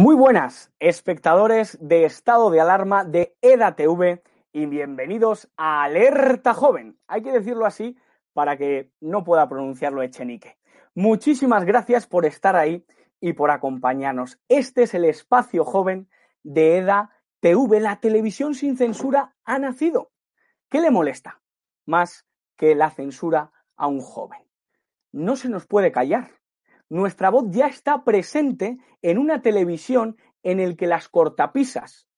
Muy buenas, espectadores de estado de alarma de EDATV y bienvenidos a Alerta Joven. Hay que decirlo así para que no pueda pronunciarlo Echenique. Muchísimas gracias por estar ahí y por acompañarnos. Este es el espacio joven de EDATV. La televisión sin censura ha nacido. ¿Qué le molesta? Más que la censura a un joven. No se nos puede callar nuestra voz ya está presente en una televisión en el que las cortapisas,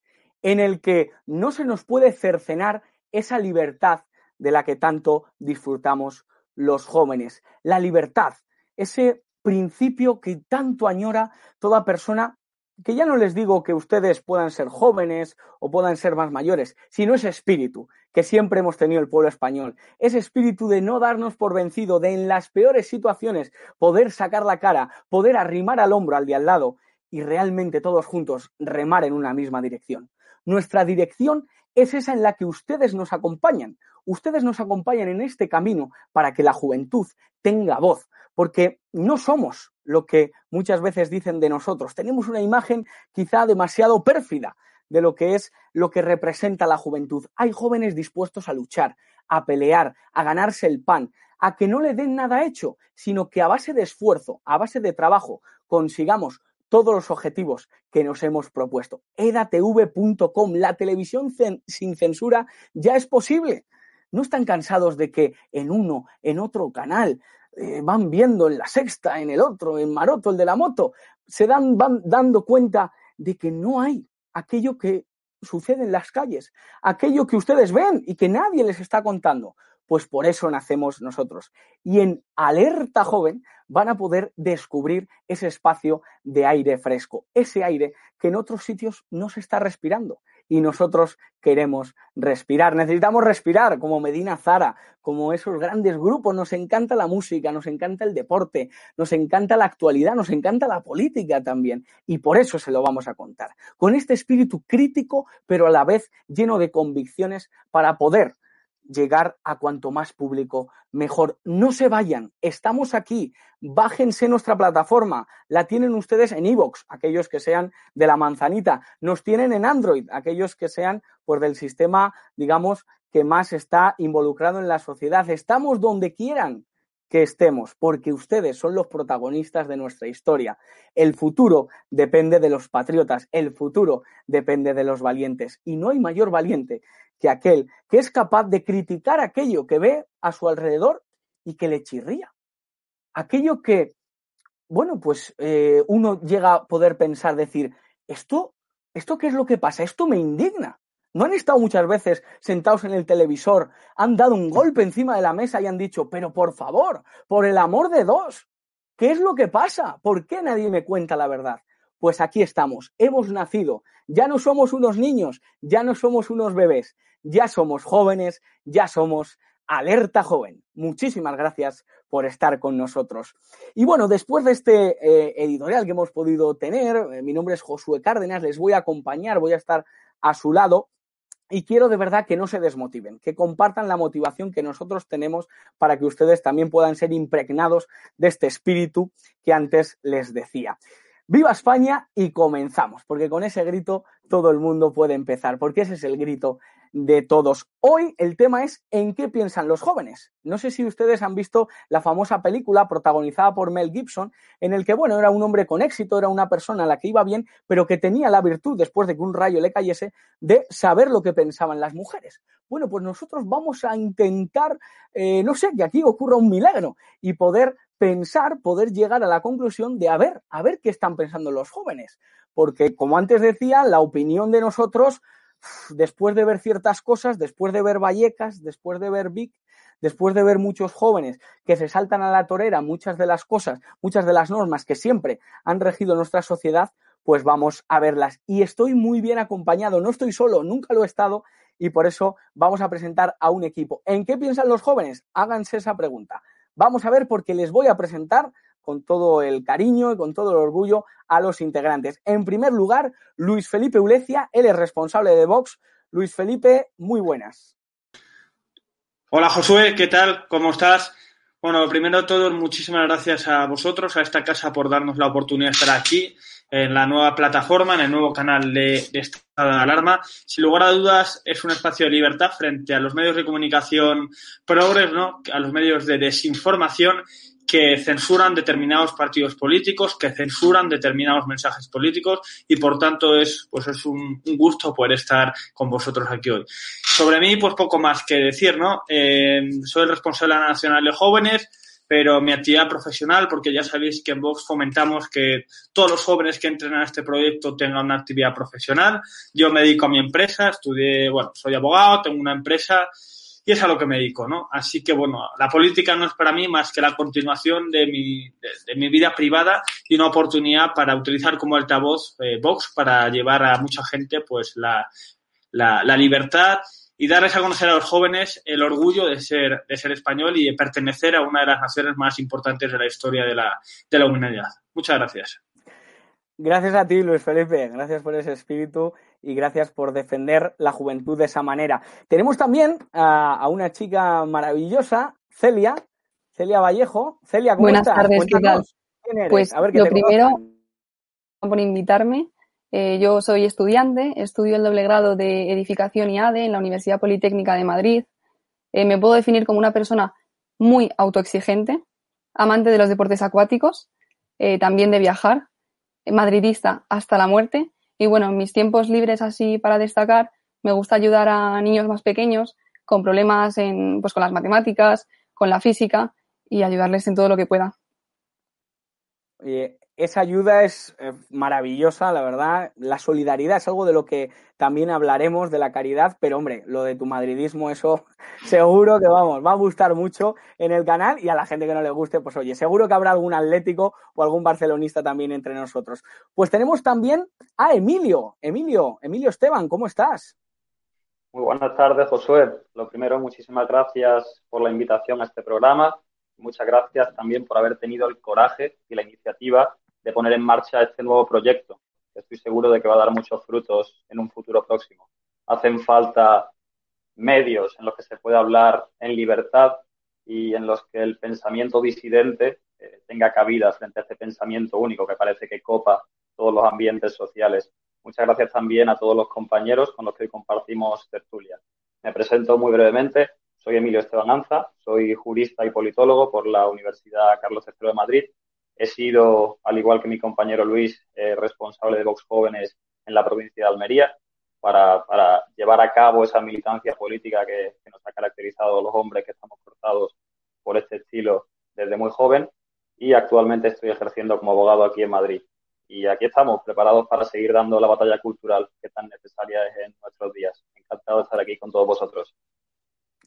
en el que no se nos puede cercenar esa libertad de la que tanto disfrutamos los jóvenes. La libertad, ese principio que tanto añora toda persona que ya no les digo que ustedes puedan ser jóvenes o puedan ser más mayores, sino ese espíritu que siempre hemos tenido el pueblo español, ese espíritu de no darnos por vencido, de en las peores situaciones poder sacar la cara, poder arrimar al hombro al de al lado y realmente todos juntos remar en una misma dirección. Nuestra dirección es esa en la que ustedes nos acompañan. Ustedes nos acompañan en este camino para que la juventud tenga voz, porque no somos lo que muchas veces dicen de nosotros. Tenemos una imagen quizá demasiado pérfida de lo que es lo que representa la juventud. Hay jóvenes dispuestos a luchar, a pelear, a ganarse el pan, a que no le den nada hecho, sino que a base de esfuerzo, a base de trabajo, consigamos todos los objetivos que nos hemos propuesto. edatv.com, la televisión sin censura ya es posible. No están cansados de que en uno, en otro canal, eh, van viendo en la sexta, en el otro, en Maroto, el de la moto, se dan, van dando cuenta de que no hay aquello que sucede en las calles, aquello que ustedes ven y que nadie les está contando. Pues por eso nacemos nosotros. Y en Alerta Joven van a poder descubrir ese espacio de aire fresco, ese aire que en otros sitios no se está respirando y nosotros queremos respirar. Necesitamos respirar como Medina Zara, como esos grandes grupos. Nos encanta la música, nos encanta el deporte, nos encanta la actualidad, nos encanta la política también. Y por eso se lo vamos a contar. Con este espíritu crítico, pero a la vez lleno de convicciones para poder llegar a cuanto más público mejor. No se vayan, estamos aquí, bájense nuestra plataforma, la tienen ustedes en iVoox, aquellos que sean de la manzanita, nos tienen en Android, aquellos que sean pues del sistema, digamos, que más está involucrado en la sociedad. Estamos donde quieran que estemos, porque ustedes son los protagonistas de nuestra historia. El futuro depende de los patriotas, el futuro depende de los valientes, y no hay mayor valiente que aquel que es capaz de criticar aquello que ve a su alrededor y que le chirría. Aquello que, bueno, pues eh, uno llega a poder pensar, decir, esto, ¿esto qué es lo que pasa? Esto me indigna. ¿No han estado muchas veces sentados en el televisor, han dado un golpe encima de la mesa y han dicho, pero por favor, por el amor de Dios, ¿qué es lo que pasa? ¿Por qué nadie me cuenta la verdad? Pues aquí estamos, hemos nacido, ya no somos unos niños, ya no somos unos bebés, ya somos jóvenes, ya somos alerta joven. Muchísimas gracias por estar con nosotros. Y bueno, después de este eh, editorial que hemos podido tener, eh, mi nombre es Josué Cárdenas, les voy a acompañar, voy a estar a su lado y quiero de verdad que no se desmotiven, que compartan la motivación que nosotros tenemos para que ustedes también puedan ser impregnados de este espíritu que antes les decía. Viva España y comenzamos, porque con ese grito todo el mundo puede empezar, porque ese es el grito de todos. Hoy el tema es ¿en qué piensan los jóvenes? No sé si ustedes han visto la famosa película protagonizada por Mel Gibson, en el que, bueno, era un hombre con éxito, era una persona a la que iba bien, pero que tenía la virtud, después de que un rayo le cayese, de saber lo que pensaban las mujeres. Bueno, pues nosotros vamos a intentar, eh, no sé, que aquí ocurra un milagro y poder pensar, poder llegar a la conclusión de a ver, a ver qué están pensando los jóvenes. Porque, como antes decía, la opinión de nosotros, después de ver ciertas cosas, después de ver Vallecas, después de ver Vic, después de ver muchos jóvenes que se saltan a la torera muchas de las cosas, muchas de las normas que siempre han regido nuestra sociedad, pues vamos a verlas. Y estoy muy bien acompañado, no estoy solo, nunca lo he estado y por eso vamos a presentar a un equipo. ¿En qué piensan los jóvenes? Háganse esa pregunta. Vamos a ver porque les voy a presentar con todo el cariño y con todo el orgullo a los integrantes. En primer lugar, Luis Felipe Ulecia, él es responsable de Vox. Luis Felipe, muy buenas. Hola Josué, ¿qué tal? ¿Cómo estás? Bueno, primero de todo, muchísimas gracias a vosotros, a esta casa, por darnos la oportunidad de estar aquí en la nueva plataforma, en el nuevo canal de, de, estado de alarma. Sin lugar a dudas, es un espacio de libertad frente a los medios de comunicación progres, ¿no? a los medios de desinformación que censuran determinados partidos políticos, que censuran determinados mensajes políticos y por tanto es, pues es un, gusto poder estar con vosotros aquí hoy. Sobre mí, pues poco más que decir, ¿no? Eh, soy el responsable nacional de jóvenes, pero mi actividad profesional, porque ya sabéis que en Vox fomentamos que todos los jóvenes que entren a este proyecto tengan una actividad profesional. Yo me dedico a mi empresa, estudié, bueno, soy abogado, tengo una empresa y es a lo que me dedico, ¿no? Así que, bueno, la política no es para mí más que la continuación de mi, de, de mi vida privada y una oportunidad para utilizar como altavoz eh, Vox para llevar a mucha gente, pues, la, la, la libertad y darles a conocer a los jóvenes el orgullo de ser, de ser español y de pertenecer a una de las naciones más importantes de la historia de la, de la humanidad. Muchas gracias. Gracias a ti, Luis Felipe. Gracias por ese espíritu y gracias por defender la juventud de esa manera. Tenemos también a, a una chica maravillosa, Celia, Celia Vallejo. Celia, ¿cómo Buenas estás? tardes, ¿qué tal? ¿Quién eres? Pues a ver, que lo primero, conozcan. por invitarme. Eh, yo soy estudiante, estudio el doble grado de Edificación y ADE en la Universidad Politécnica de Madrid. Eh, me puedo definir como una persona muy autoexigente, amante de los deportes acuáticos, eh, también de viajar, madridista hasta la muerte. Y bueno, en mis tiempos libres así para destacar, me gusta ayudar a niños más pequeños con problemas en, pues, con las matemáticas, con la física y ayudarles en todo lo que pueda. Esa ayuda es eh, maravillosa, la verdad. La solidaridad es algo de lo que también hablaremos de la caridad, pero hombre, lo de tu madridismo, eso seguro que vamos, va a gustar mucho en el canal y a la gente que no le guste, pues oye, seguro que habrá algún atlético o algún barcelonista también entre nosotros. Pues tenemos también a Emilio, Emilio, Emilio Esteban, ¿cómo estás? Muy buenas tardes, Josué. Lo primero, muchísimas gracias por la invitación a este programa. Muchas gracias también por haber tenido el coraje y la iniciativa de poner en marcha este nuevo proyecto. Estoy seguro de que va a dar muchos frutos en un futuro próximo. Hacen falta medios en los que se pueda hablar en libertad y en los que el pensamiento disidente eh, tenga cabida frente a este pensamiento único que parece que copa todos los ambientes sociales. Muchas gracias también a todos los compañeros con los que hoy compartimos tertulia. Me presento muy brevemente. Soy Emilio Esteban Anza, soy jurista y politólogo por la Universidad Carlos III de Madrid He sido, al igual que mi compañero Luis, eh, responsable de Vox Jóvenes en la provincia de Almería para, llevar a cabo esa militancia política que, que, nos ha caracterizado los hombres que estamos cortados por este estilo desde muy joven y actualmente estoy ejerciendo como abogado aquí en Madrid. Y aquí estamos, preparados para seguir dando la batalla cultural que tan necesaria es en nuestros días. Encantado de estar aquí con todos vosotros.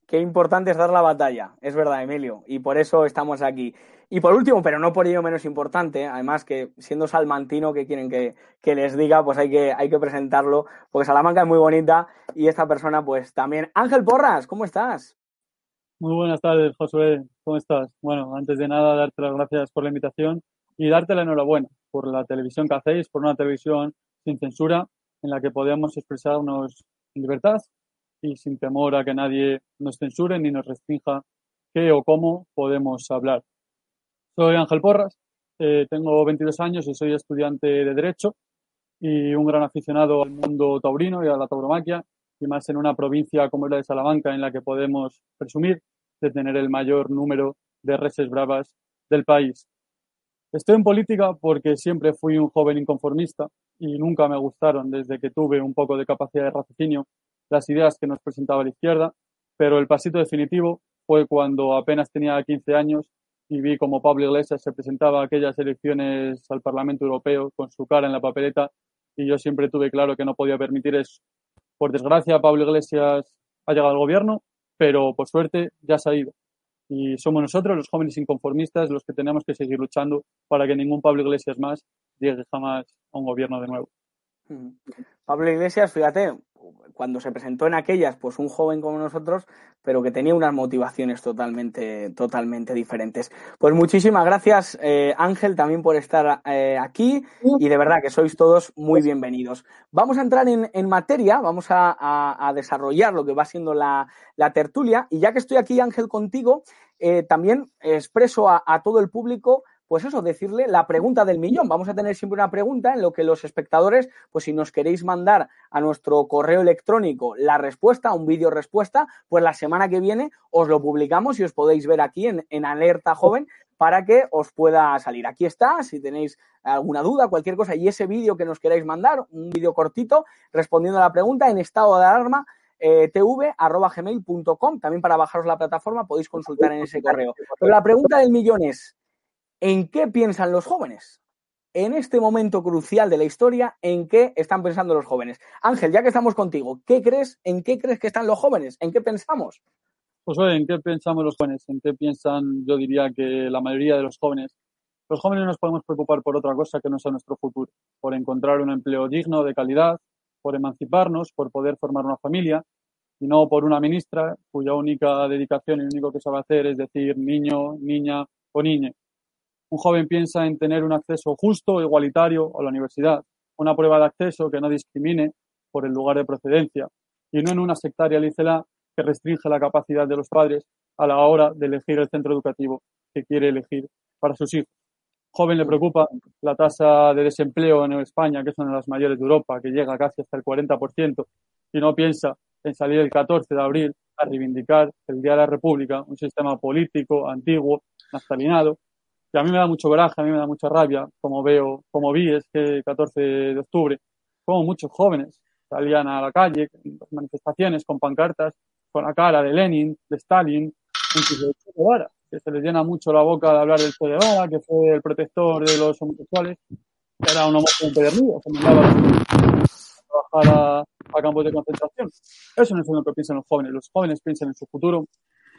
Qué importante es dar la batalla, es verdad, Emilio, y por eso estamos aquí. Y por último, pero no por ello menos importante, además que siendo salmantino, que quieren que, les diga, pues hay que, hay que presentarlo, porque Salamanca es muy bonita y esta persona pues también. Ángel Porras, ¿cómo estás? Muy buenas tardes, Josué, ¿cómo estás? Bueno, antes de nada, darte las gracias por la invitación y darte la enhorabuena por la televisión que hacéis, por una televisión sin censura en la que podemos expresarnos en libertad y sin temor a que nadie nos censure ni nos restrinja qué o cómo podemos hablar. Soy Ángel Porras, eh, tengo 22 años y soy estudiante de Derecho y un gran aficionado al mundo taurino y a la tauromaquia, y más en una provincia como la de Salamanca, en la que podemos presumir de tener el mayor número de reses bravas del país. Estoy en política porque siempre fui un joven inconformista y nunca me gustaron desde que tuve un poco de capacidad de raciocinio las ideas que nos presentaba la izquierda, pero el pasito definitivo fue cuando apenas tenía 15 años y vi como Pablo Iglesias se presentaba a aquellas elecciones al Parlamento Europeo con su cara en la papeleta y yo siempre tuve claro que no podía permitir eso. Por desgracia, Pablo Iglesias ha llegado al gobierno, pero por suerte ya se ha ido. Y somos nosotros, los jóvenes inconformistas, los que tenemos que seguir luchando para que ningún Pablo Iglesias más llegue jamás a un gobierno de nuevo. Pablo Iglesias, fíjate, cuando se presentó en aquellas, pues un joven como nosotros, pero que tenía unas motivaciones totalmente, totalmente diferentes. Pues muchísimas gracias, eh, Ángel, también por estar eh, aquí y de verdad que sois todos muy bienvenidos. Vamos a entrar en, materia, vamos a, desarrollar lo que va siendo la, tertulia y ya que estoy aquí, Ángel, contigo, eh, también expreso a todo el público pues eso, decirle la pregunta del millón. Vamos a tener siempre una pregunta en lo que los espectadores, pues si nos queréis mandar a nuestro correo electrónico la respuesta, un vídeo respuesta, pues la semana que viene os lo publicamos y os podéis ver aquí en, en Alerta Joven para que os pueda salir. Aquí está, si tenéis alguna duda, cualquier cosa, y ese vídeo que nos queráis mandar, un vídeo cortito, respondiendo a la pregunta en estado de alarma, eh, tv.gmail.com. También para bajaros la plataforma podéis consultar en ese correo. Pero la pregunta del millón es, ¿En qué piensan los jóvenes? En este momento crucial de la historia, ¿en qué están pensando los jóvenes? Ángel, ya que estamos contigo, ¿qué crees, en qué crees que están los jóvenes? ¿En qué pensamos? Pues oye, ¿en qué pensamos los jóvenes? ¿En qué piensan, yo diría que la mayoría de los jóvenes? Los jóvenes nos podemos preocupar por otra cosa que no sea nuestro futuro, por encontrar un empleo digno, de calidad, por emanciparnos, por poder formar una familia, y no por una ministra cuya única dedicación y lo único que sabe hacer es decir niño, niña o niña. Un joven piensa en tener un acceso justo, igualitario a la universidad, una prueba de acceso que no discrimine por el lugar de procedencia y no en una sectaria licela que restringe la capacidad de los padres a la hora de elegir el centro educativo que quiere elegir para sus hijos. Joven le preocupa la tasa de desempleo en España, que es una de las mayores de Europa, que llega casi hasta el 40%, y no piensa en salir el 14 de abril a reivindicar el Día de la República, un sistema político antiguo, nastalinado, a mí me da mucho coraje, a mí me da mucha rabia, como veo, como vi este 14 de octubre, como muchos jóvenes salían a la calle en manifestaciones con pancartas con la cara de Lenin, de Stalin, incluso de Che que se les llena mucho la boca de hablar del Che Guevara, que fue el protector de los homosexuales, que era un homosexual empedernido, que mandaba a trabajar a, campos de concentración. Eso no es lo que piensan los jóvenes. Los jóvenes piensan en su futuro,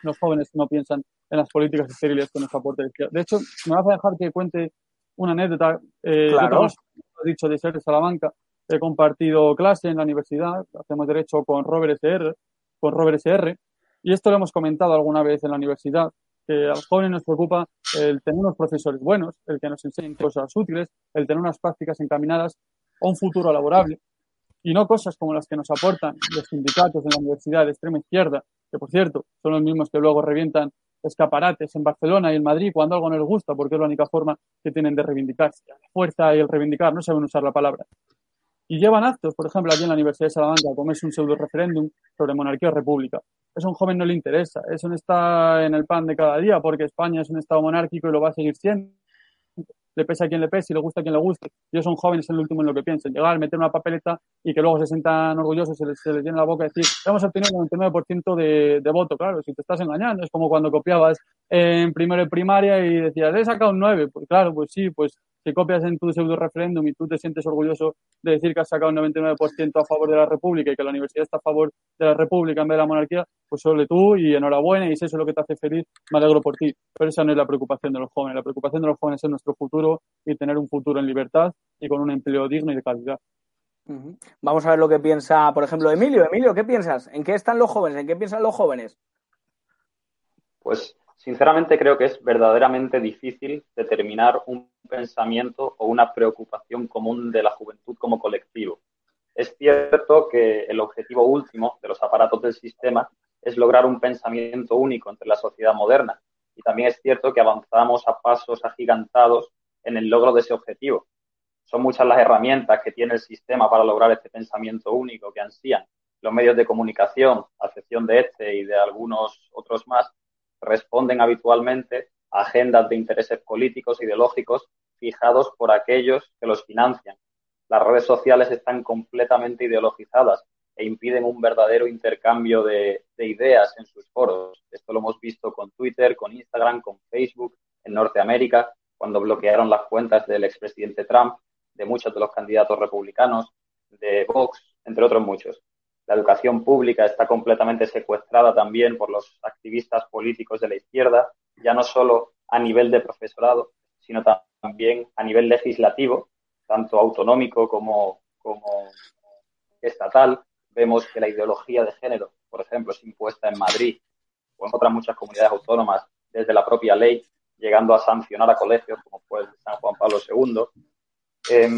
los jóvenes no piensan en las políticas estériles que nos aporta el De hecho, me vas a dejar que cuente una anécdota. Eh, claro. he dicho de ser de Salamanca. He compartido clase en la universidad, hacemos derecho con Robert SR, con Robert SR, y esto lo hemos comentado alguna vez en la universidad, que a los jóvenes nos preocupa el tener unos profesores buenos, el que nos enseñen cosas útiles, el tener unas prácticas encaminadas a un futuro laborable, y no cosas como las que nos aportan los sindicatos en la universidad de extrema izquierda, por cierto son los mismos que luego revientan escaparates en Barcelona y en Madrid cuando algo no les gusta, porque es la única forma que tienen de reivindicarse. La fuerza y el reivindicar, no saben usar la palabra. Y llevan actos, por ejemplo, aquí en la Universidad de Salamanca, como es un pseudo referéndum sobre monarquía o república. Eso a un joven no le interesa, eso no está en el pan de cada día, porque España es un Estado monárquico y lo va a seguir siendo le pese a quien le pese y le gusta a quien le guste. Ellos son jóvenes en el último en lo que piensen. Llegar, meter una papeleta y que luego se sientan orgullosos, se les, se les llena la boca y decir, vamos a obtener un 99% de, de voto. Claro, si te estás engañando, es como cuando copiabas en primero de primaria y decías, he sacado un 9. Pues claro, pues sí, pues Si copias en tu pseudo referéndum y tú te sientes orgulloso de decir que has sacado un 99% a favor de la República y que la universidad está a favor de la República en vez de la monarquía, pues solo tú y enhorabuena y si eso es lo que te hace feliz, me alegro por ti. Pero esa no es la preocupación de los jóvenes. La preocupación de los jóvenes es nuestro futuro y tener un futuro en libertad y con un empleo digno y de calidad. Vamos a ver lo que piensa, por ejemplo, Emilio. Emilio, ¿qué piensas? ¿En qué están los jóvenes? ¿En qué piensan los jóvenes? Pues sinceramente creo que es verdaderamente difícil determinar un pensamiento o una preocupación común de la juventud como colectivo. Es cierto que el objetivo último de los aparatos del sistema es lograr un pensamiento único entre la sociedad moderna. Y también es cierto que avanzamos a pasos agigantados en el logro de ese objetivo. Son muchas las herramientas que tiene el sistema para lograr este pensamiento único que ansían. Los medios de comunicación, a excepción de este y de algunos otros más, responden habitualmente a agendas de intereses políticos, ideológicos, fijados por aquellos que los financian. Las redes sociales están completamente ideologizadas e impiden un verdadero intercambio de, de, ideas en sus foros. Esto lo hemos visto con Twitter, con Instagram, con Facebook, en Norteamérica, cuando bloquearon las cuentas del expresidente Trump, de muchos de los candidatos republicanos, de Vox, entre otros muchos. La educación pública está completamente secuestrada también por los activistas políticos de la izquierda, ya no solo a nivel de profesorado, sino también a nivel legislativo, tanto autonómico como, como estatal. Vemos que la ideología de género, por ejemplo, es impuesta en Madrid o en otras muchas comunidades autónomas desde la propia ley, llegando a sancionar a colegios como fue San Juan Pablo II. Eh,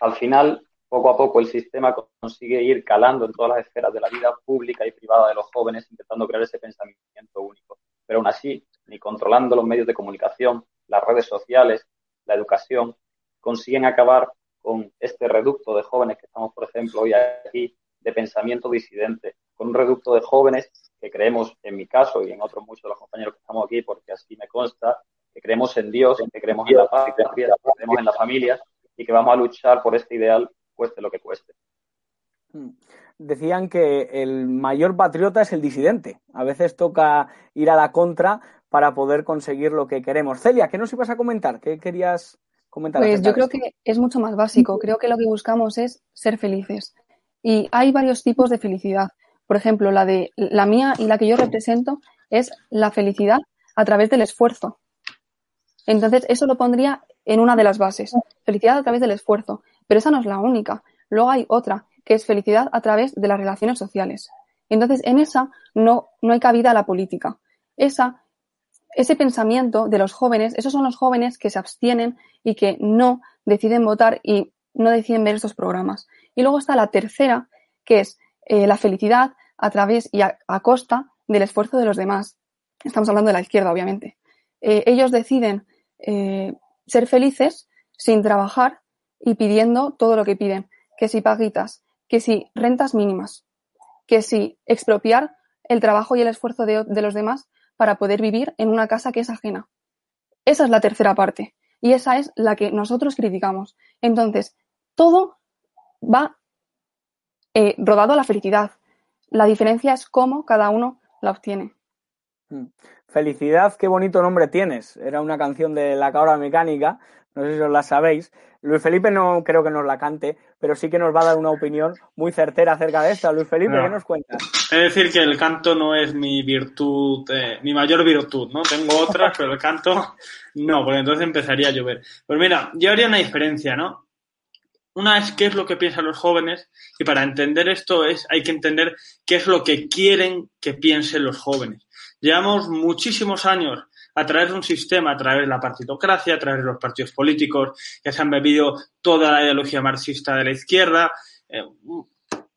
al final, poco a poco el sistema consigue ir calando en todas las esferas de la vida pública y privada de los jóvenes, intentando crear ese pensamiento único. Pero aún así, ni controlando los medios de comunicación, las redes sociales, la educación, consiguen acabar con este reducto de jóvenes que estamos, por ejemplo, hoy aquí, de pensamiento disidente, con un reducto de jóvenes que creemos, en mi caso y en otros muchos de los compañeros que estamos aquí, porque así me consta, que creemos en Dios, que creemos en la paz, que creemos en la familia y que vamos a luchar por este ideal cueste lo que cueste. Hmm. Decían que el mayor patriota es el disidente. A veces toca ir a la contra para poder conseguir lo que queremos. Celia, ¿qué nos ibas a comentar? ¿Qué querías comentar? Pues yo creo que es mucho más básico. Creo que lo que buscamos es ser felices. Y hay varios tipos de felicidad. Por ejemplo, la de la mía y la que yo represento es la felicidad a través del esfuerzo. Entonces, eso lo pondría en una de las bases. Felicidad a través del esfuerzo. Pero esa no es la única. Luego hay otra, que es felicidad a través de las relaciones sociales. Entonces, en esa no, no hay cabida a la política. Esa, ese pensamiento de los jóvenes, esos son los jóvenes que se abstienen y que no deciden votar y no deciden ver estos programas. Y luego está la tercera, que es eh, la felicidad a través y a, costa del esfuerzo de los demás. Estamos hablando de la izquierda, obviamente. Eh, ellos deciden eh, ser felices sin trabajar y pidiendo todo lo que piden, que si paguitas, que si rentas mínimas, que si expropiar el trabajo y el esfuerzo de, los demás para poder vivir en una casa que es ajena. Esa es la tercera parte y esa es la que nosotros criticamos. Entonces, todo va eh, rodado a la felicidad. La diferencia es cómo cada uno la obtiene. Mm. Felicidad, qué bonito nombre tienes. Era una canción de La Cabra Mecánica, no sé si os la sabéis, Luis Felipe no creo que nos la cante, pero sí que nos va a dar una opinión muy certera acerca de esta. Luis Felipe, ¿qué nos cuentas? Es decir, que el canto no es mi virtud, eh, mi mayor virtud, ¿no? Tengo otras, pero el canto no, porque entonces empezaría a llover. Pues mira, yo haría una diferencia, ¿no? Una es qué es lo que piensan los jóvenes y para entender esto es hay que entender qué es lo que quieren que piensen los jóvenes. Llevamos muchísimos años a través de un sistema, a través de la partitocracia, a través de los partidos políticos que se han bebido toda la ideología marxista de la izquierda, eh,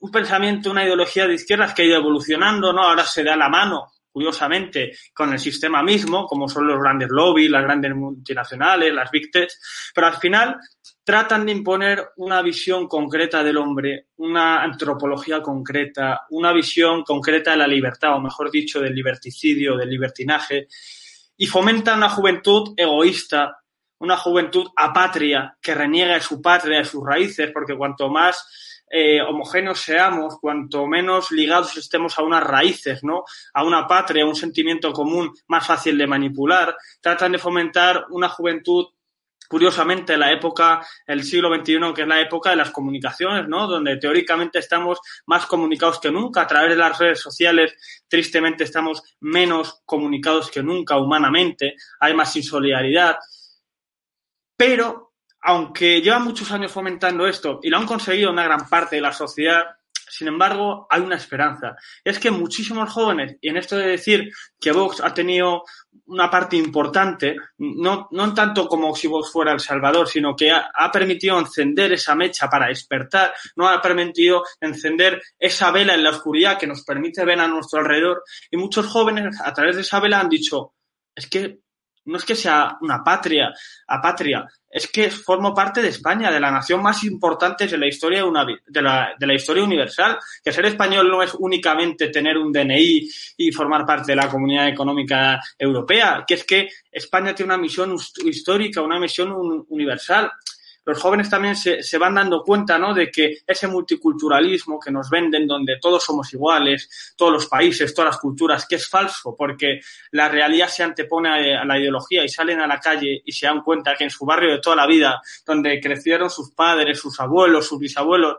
un pensamiento, una ideología de izquierdas que ha ido evolucionando, ¿no? Ahora se da la mano, curiosamente, con el sistema mismo, como son los grandes lobbies, las grandes multinacionales, las big tech, pero al final tratan de imponer una visión concreta del hombre, una antropología concreta, una visión concreta de la libertad, o mejor dicho, del liberticidio, del libertinaje, y fomenta una juventud egoísta, una juventud apatria, que reniega de su patria, de sus raíces, porque cuanto más eh, homogéneos seamos, cuanto menos ligados estemos a unas raíces, ¿no? A una patria, a un sentimiento común más fácil de manipular, tratan de fomentar una juventud curiosamente la época, el siglo XXI, que es la época de las comunicaciones, ¿no? Donde teóricamente estamos más comunicados que nunca. A través de las redes sociales, tristemente, estamos menos comunicados que nunca humanamente. Hay más insolidaridad. Pero, aunque lleva muchos años fomentando esto y lo han conseguido una gran parte de la sociedad, sin embargo, hay una esperanza. Es que muchísimos jóvenes, y en esto de decir que Vox ha tenido una parte importante, no, no tanto como si Vox fuera El Salvador, sino que ha, ha, permitido encender esa mecha para despertar, no ha permitido encender esa vela en la oscuridad que nos permite ver a nuestro alrededor. Y muchos jóvenes a través de esa vela han dicho, es que no es que sea una patria, apatria, es que formo parte de España, de la nación más importante de la historia de, una, de, la, de la historia universal. Que ser español no es únicamente tener un DNI y formar parte de la comunidad económica europea, que es que España tiene una misión histórica, una misión universal los jóvenes también se, se, van dando cuenta ¿no? de que ese multiculturalismo que nos venden, donde todos somos iguales, todos los países, todas las culturas, que es falso, porque la realidad se antepone a la ideología y salen a la calle y se dan cuenta que en su barrio de toda la vida, donde crecieron sus padres, sus abuelos, sus bisabuelos,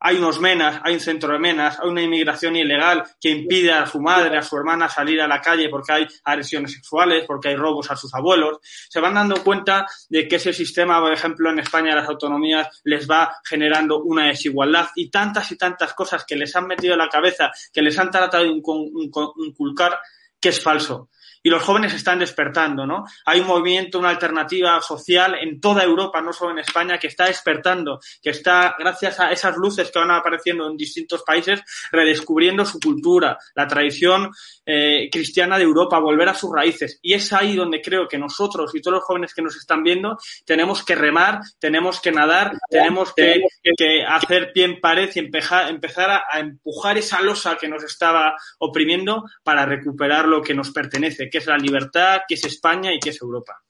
hay unos menas, hay un centro de menas, hay una inmigración ilegal que impide a su madre, a su hermana salir a la calle porque hay agresiones sexuales, porque hay robos a sus abuelos. Se van dando cuenta de que ese sistema, por ejemplo, en España, las autonomías, les va generando una desigualdad y tantas y tantas cosas que les han metido en la cabeza, que les han tratado de inculcar, que es falso y los jóvenes están despertando, ¿no? Hay un movimiento, una alternativa social en toda Europa, no solo en España, que está despertando, que está, gracias a esas luces que van apareciendo en distintos países, redescubriendo su cultura, la tradición eh, cristiana de Europa, volver a sus raíces. Y es ahí donde creo que nosotros y todos los jóvenes que nos están viendo tenemos que remar, tenemos que nadar, tenemos que, hacer pie en pared y empezar, a, empujar esa losa que nos estaba oprimiendo para recuperar lo que nos pertenece, es la libertad, que es España y que es Europa.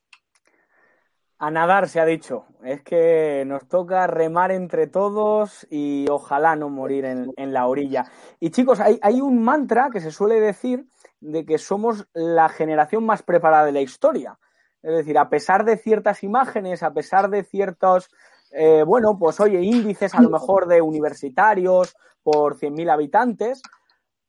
A nadar se ha dicho. Es que nos toca remar entre todos y ojalá no morir en, la orilla. Y chicos, hay, hay, un mantra que se suele decir de que somos la generación más preparada de la historia. Es decir, a pesar de ciertas imágenes, a pesar de ciertos, eh, bueno, pues oye, índices a lo mejor de universitarios por 100.000 habitantes,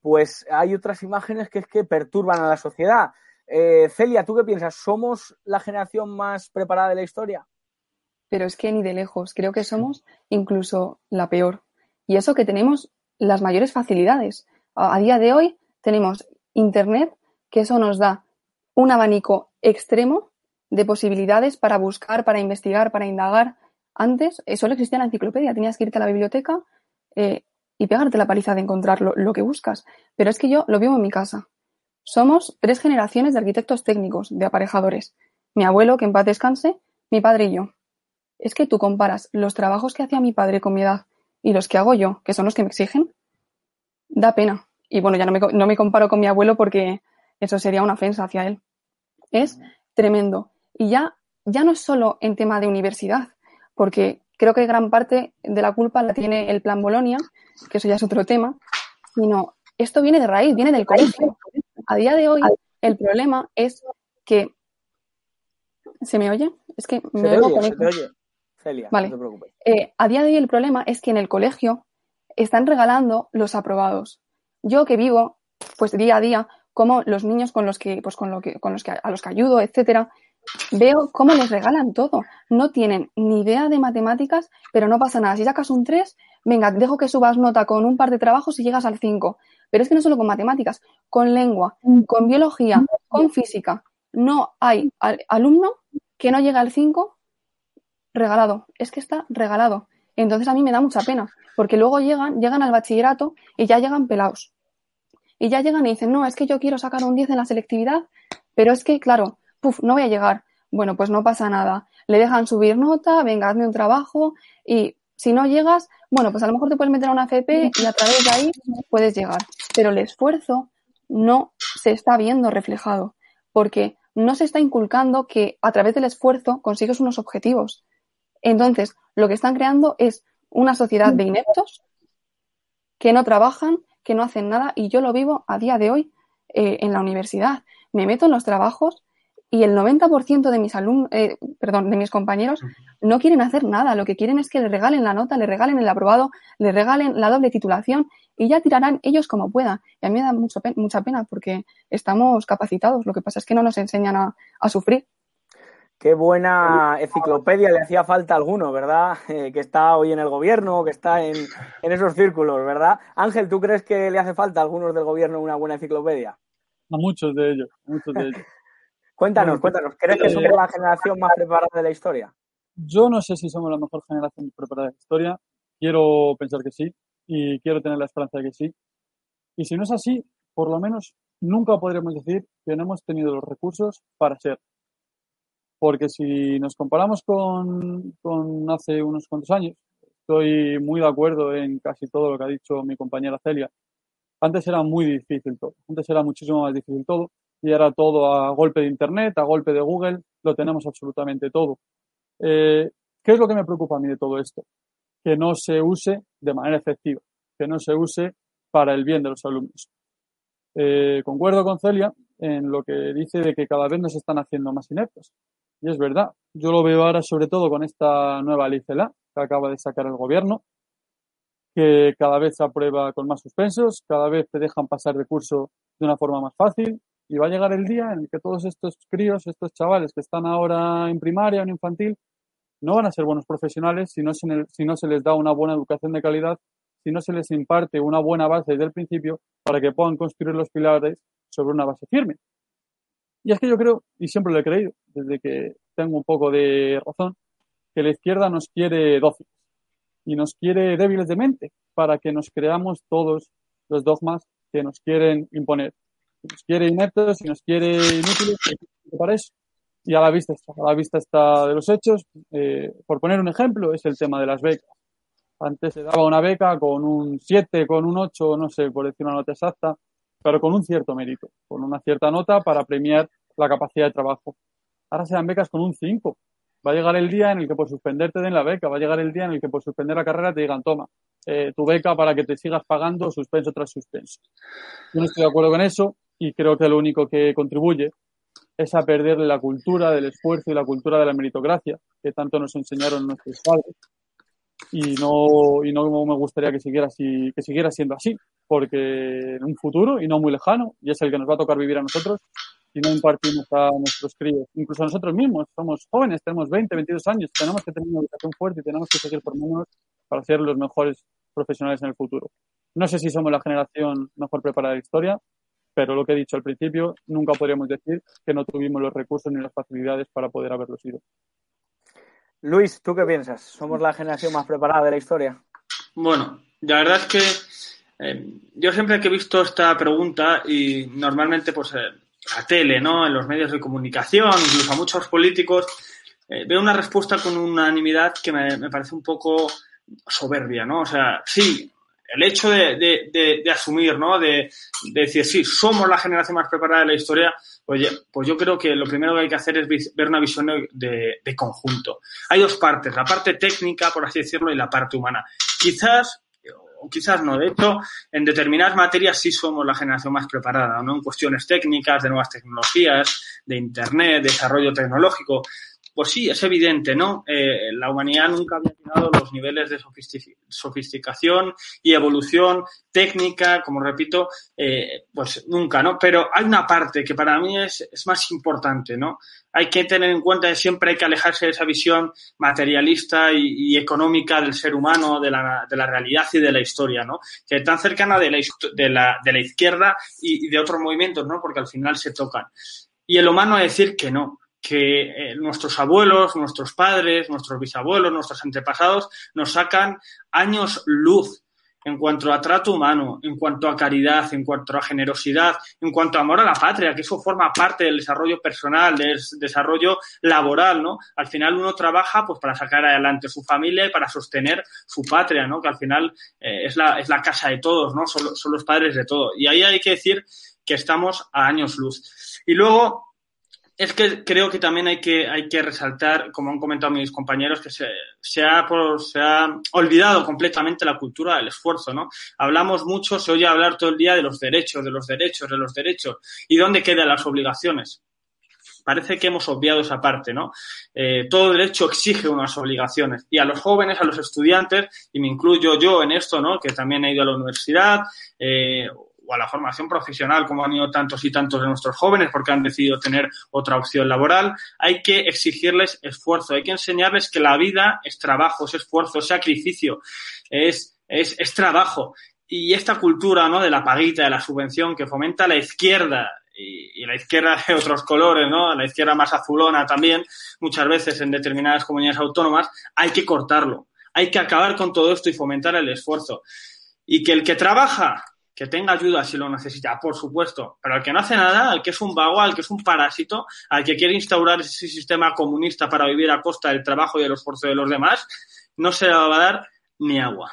pues hay otras imágenes que es que perturban a la sociedad. Eh, Celia, ¿tú qué piensas? ¿Somos la generación más preparada de la historia? Pero es que ni de lejos, creo que somos incluso la peor. Y eso que tenemos las mayores facilidades. A, a día de hoy tenemos Internet, que eso nos da un abanico extremo de posibilidades para buscar, para investigar, para indagar. Antes eh, solo existía la enciclopedia, tenías que irte a la biblioteca eh, y pegarte la paliza de encontrar lo, lo que buscas. Pero es que yo lo vivo en mi casa. Somos tres generaciones de arquitectos técnicos, de aparejadores. Mi abuelo, que en paz descanse, mi padre y yo. Es que tú comparas los trabajos que hacía mi padre con mi edad y los que hago yo, que son los que me exigen, da pena. Y bueno, ya no me, no me comparo con mi abuelo porque eso sería una ofensa hacia él. Es tremendo. Y ya, ya no es solo en tema de universidad, porque creo que gran parte de la culpa la tiene el plan Bolonia, que eso ya es otro tema, sino esto viene de raíz, viene del colegio. A día de hoy, el problema es que. ¿Se me oye? Es que me se oigo oye, se oye. Celia, vale. no te preocupes. Eh, a día de hoy, el problema es que en el colegio están regalando los aprobados. Yo que vivo, pues día a día, como los niños con los que, pues con lo que, con los que, a los que ayudo, etcétera, veo cómo les regalan todo. No tienen ni idea de matemáticas, pero no pasa nada. Si sacas un 3, venga, dejo que subas nota con un par de trabajos y llegas al 5. Pero es que no solo con matemáticas, con lengua, con biología, con física. No hay al alumno que no llega al 5 regalado. Es que está regalado. Entonces a mí me da mucha pena, porque luego llegan, llegan al bachillerato y ya llegan pelados. Y ya llegan y dicen, no, es que yo quiero sacar un 10 en la selectividad, pero es que, claro, puf, no voy a llegar. Bueno, pues no pasa nada. Le dejan subir nota, venga, hazme un trabajo y si no llegas, bueno, pues a lo mejor te puedes meter a una FP y a través de ahí puedes llegar. Pero el esfuerzo no se está viendo reflejado, porque no se está inculcando que a través del esfuerzo consigues unos objetivos. Entonces, lo que están creando es una sociedad de ineptos que no trabajan, que no hacen nada, y yo lo vivo a día de hoy eh, en la universidad. Me meto en los trabajos y el 90% de mis alumnos, eh, perdón, de mis compañeros no quieren hacer nada. Lo que quieren es que le regalen la nota, le regalen el aprobado, le regalen la doble titulación y ya tirarán ellos como puedan. Y a mí me da mucho mucha pena porque estamos capacitados. Lo que pasa es que no nos enseñan a, sufrir. Qué buena enciclopedia le hacía falta a alguno, ¿verdad? Eh, que está hoy en el gobierno, que está en, en esos círculos, ¿verdad? Ángel, ¿tú crees que le hace falta a algunos del gobierno una buena enciclopedia? A muchos de ellos, a muchos de ellos. Cuéntanos, cuéntanos. ¿Crees que somos la generación más preparada de la historia? Yo no sé si somos la mejor generación preparada de la historia. Quiero pensar que sí y quiero tener la esperanza de que sí. Y si no es así, por lo menos nunca podríamos decir que no hemos tenido los recursos para ser. Porque si nos comparamos con, con hace unos cuantos años, estoy muy de acuerdo en casi todo lo que ha dicho mi compañera Celia. Antes era muy difícil todo. Antes era muchísimo más difícil todo y era todo a golpe de Internet, a golpe de Google, lo tenemos absolutamente todo. Eh, ¿Qué es lo que me preocupa a mí de todo esto? Que no se use de manera efectiva, que no se use para el bien de los alumnos. Eh, concuerdo con Celia en lo que dice de que cada vez nos están haciendo más ineptos. Y es verdad. Yo lo veo ahora sobre todo con esta nueva ley CELA que acaba de sacar el gobierno, que cada vez se aprueba con más suspensos, cada vez te dejan pasar de curso de una forma más fácil, y va a llegar el día en el que todos estos críos, estos chavales que están ahora en primaria o en infantil, no van a ser buenos profesionales si no, se, si no se les da una buena educación de calidad, si no se les imparte una buena base desde el principio para que puedan construir los pilares sobre una base firme. Y es que yo creo, y siempre lo he creído, desde que tengo un poco de razón, que la izquierda nos quiere dóciles y nos quiere débiles de mente para que nos creamos todos los dogmas que nos quieren imponer nos quiere ineptos, y nos quiere inútiles, para eso. Y a la vista está, a la vista está de los hechos. Eh, por poner un ejemplo, es el tema de las becas. Antes se daba una beca con un 7, con un 8, no sé, por decir una nota exacta, pero con un cierto mérito, con una cierta nota para premiar la capacidad de trabajo. Ahora se dan becas con un 5. Va a llegar el día en el que por suspender te den la beca, va a llegar el día en el que por suspender la carrera te digan, toma, eh, tu beca para que te sigas pagando suspenso tras suspenso. Yo no estoy de acuerdo con eso y creo que lo único que contribuye es a perder la cultura del esfuerzo y la cultura de la meritocracia que tanto nos enseñaron nuestros padres. Y no y no me gustaría que siguiera así, que siguiera siendo así porque en un futuro y no muy lejano y es el que nos va a tocar vivir a nosotros si no impartimos a nuestros críos. Incluso a nosotros mismos somos jóvenes tenemos 20 22 años tenemos que tener una educación fuerte y tenemos que seguir formándonos para ser los mejores profesionales en el futuro. No sé si somos la generación mejor preparada de la historia pero lo que he dicho al principio, nunca podríamos decir que no tuvimos los recursos ni las facilidades para poder haberlo sido. Luis, ¿tú qué piensas? ¿Somos la generación más preparada de la historia? Bueno, la verdad es que eh, yo siempre que he visto esta pregunta y normalmente pues eh, la tele, ¿no? En los medios de comunicación, incluso a muchos políticos, eh, veo una respuesta con unanimidad que me, me, parece un poco soberbia, ¿no? O sea, sí, el hecho de, asumir, ¿no? De, decir, sí, somos la generación más preparada de la historia, oye, pues yo creo que lo primero que hay que hacer es ver una visión de, conjunto. Hay dos partes, la parte técnica, por así decirlo, y la parte humana. Quizás, o quizás no, de hecho, en determinadas materias sí somos la generación más preparada, ¿no? En cuestiones técnicas, de nuevas tecnologías, de Internet, desarrollo tecnológico, pues sí, es evidente, ¿no? Eh, la humanidad nunca había llegado los niveles de sofisticación y evolución técnica, como repito, eh, pues nunca, ¿no? Pero hay una parte que para mí es, es, más importante, ¿no? Hay que tener en cuenta que siempre hay que alejarse de esa visión materialista y, económica del ser humano, de la, de la, realidad y de la historia, ¿no? Que es tan cercana de la, de la, izquierda y, y de otros movimientos, ¿no? Porque al final se tocan. Y el humano a decir que no, que eh, nuestros abuelos, nuestros padres, nuestros bisabuelos, nuestros antepasados nos sacan años luz en cuanto a trato humano, en cuanto a caridad, en cuanto a generosidad, en cuanto a amor a la patria, que eso forma parte del desarrollo personal, del desarrollo laboral, ¿no? Al final uno trabaja pues para sacar adelante su familia y para sostener su patria, ¿no? Que al final eh, es, la, es la casa de todos, ¿no? Son, son los padres de todo. Y ahí hay que decir que estamos a años luz. Y luego, es que creo que también hay que, hay que resaltar, como han comentado mis compañeros, que se, se, ha, se ha olvidado completamente la cultura del esfuerzo, ¿no? Hablamos mucho, se oye hablar todo el día de los derechos, de los derechos, de los derechos. ¿Y dónde quedan las obligaciones? parece que hemos obviado esa parte, ¿no? Eh, todo derecho exige unas obligaciones y a los jóvenes, a los estudiantes, y me incluyo yo en esto, ¿no? Que también he ido a la universidad, eh, o a la formación profesional, como han ido tantos y tantos de nuestros jóvenes porque han decidido tener otra opción laboral, hay que exigirles esfuerzo, hay que enseñarles que la vida es trabajo, es esfuerzo, es sacrificio, es, es, es trabajo. Y esta cultura ¿no? de la paguita, de la subvención que fomenta la izquierda y, la izquierda de otros colores, ¿no? La izquierda más azulona también, muchas veces en determinadas comunidades autónomas, hay que cortarlo. Hay que acabar con todo esto y fomentar el esfuerzo. Y que el que trabaja que tenga ayuda si lo necesita, por supuesto, pero al que no hace nada, al que es un vago, al que es un parásito, al que quiere instaurar ese sistema comunista para vivir a costa del trabajo y del esfuerzo de los demás, no se le va a dar ni agua.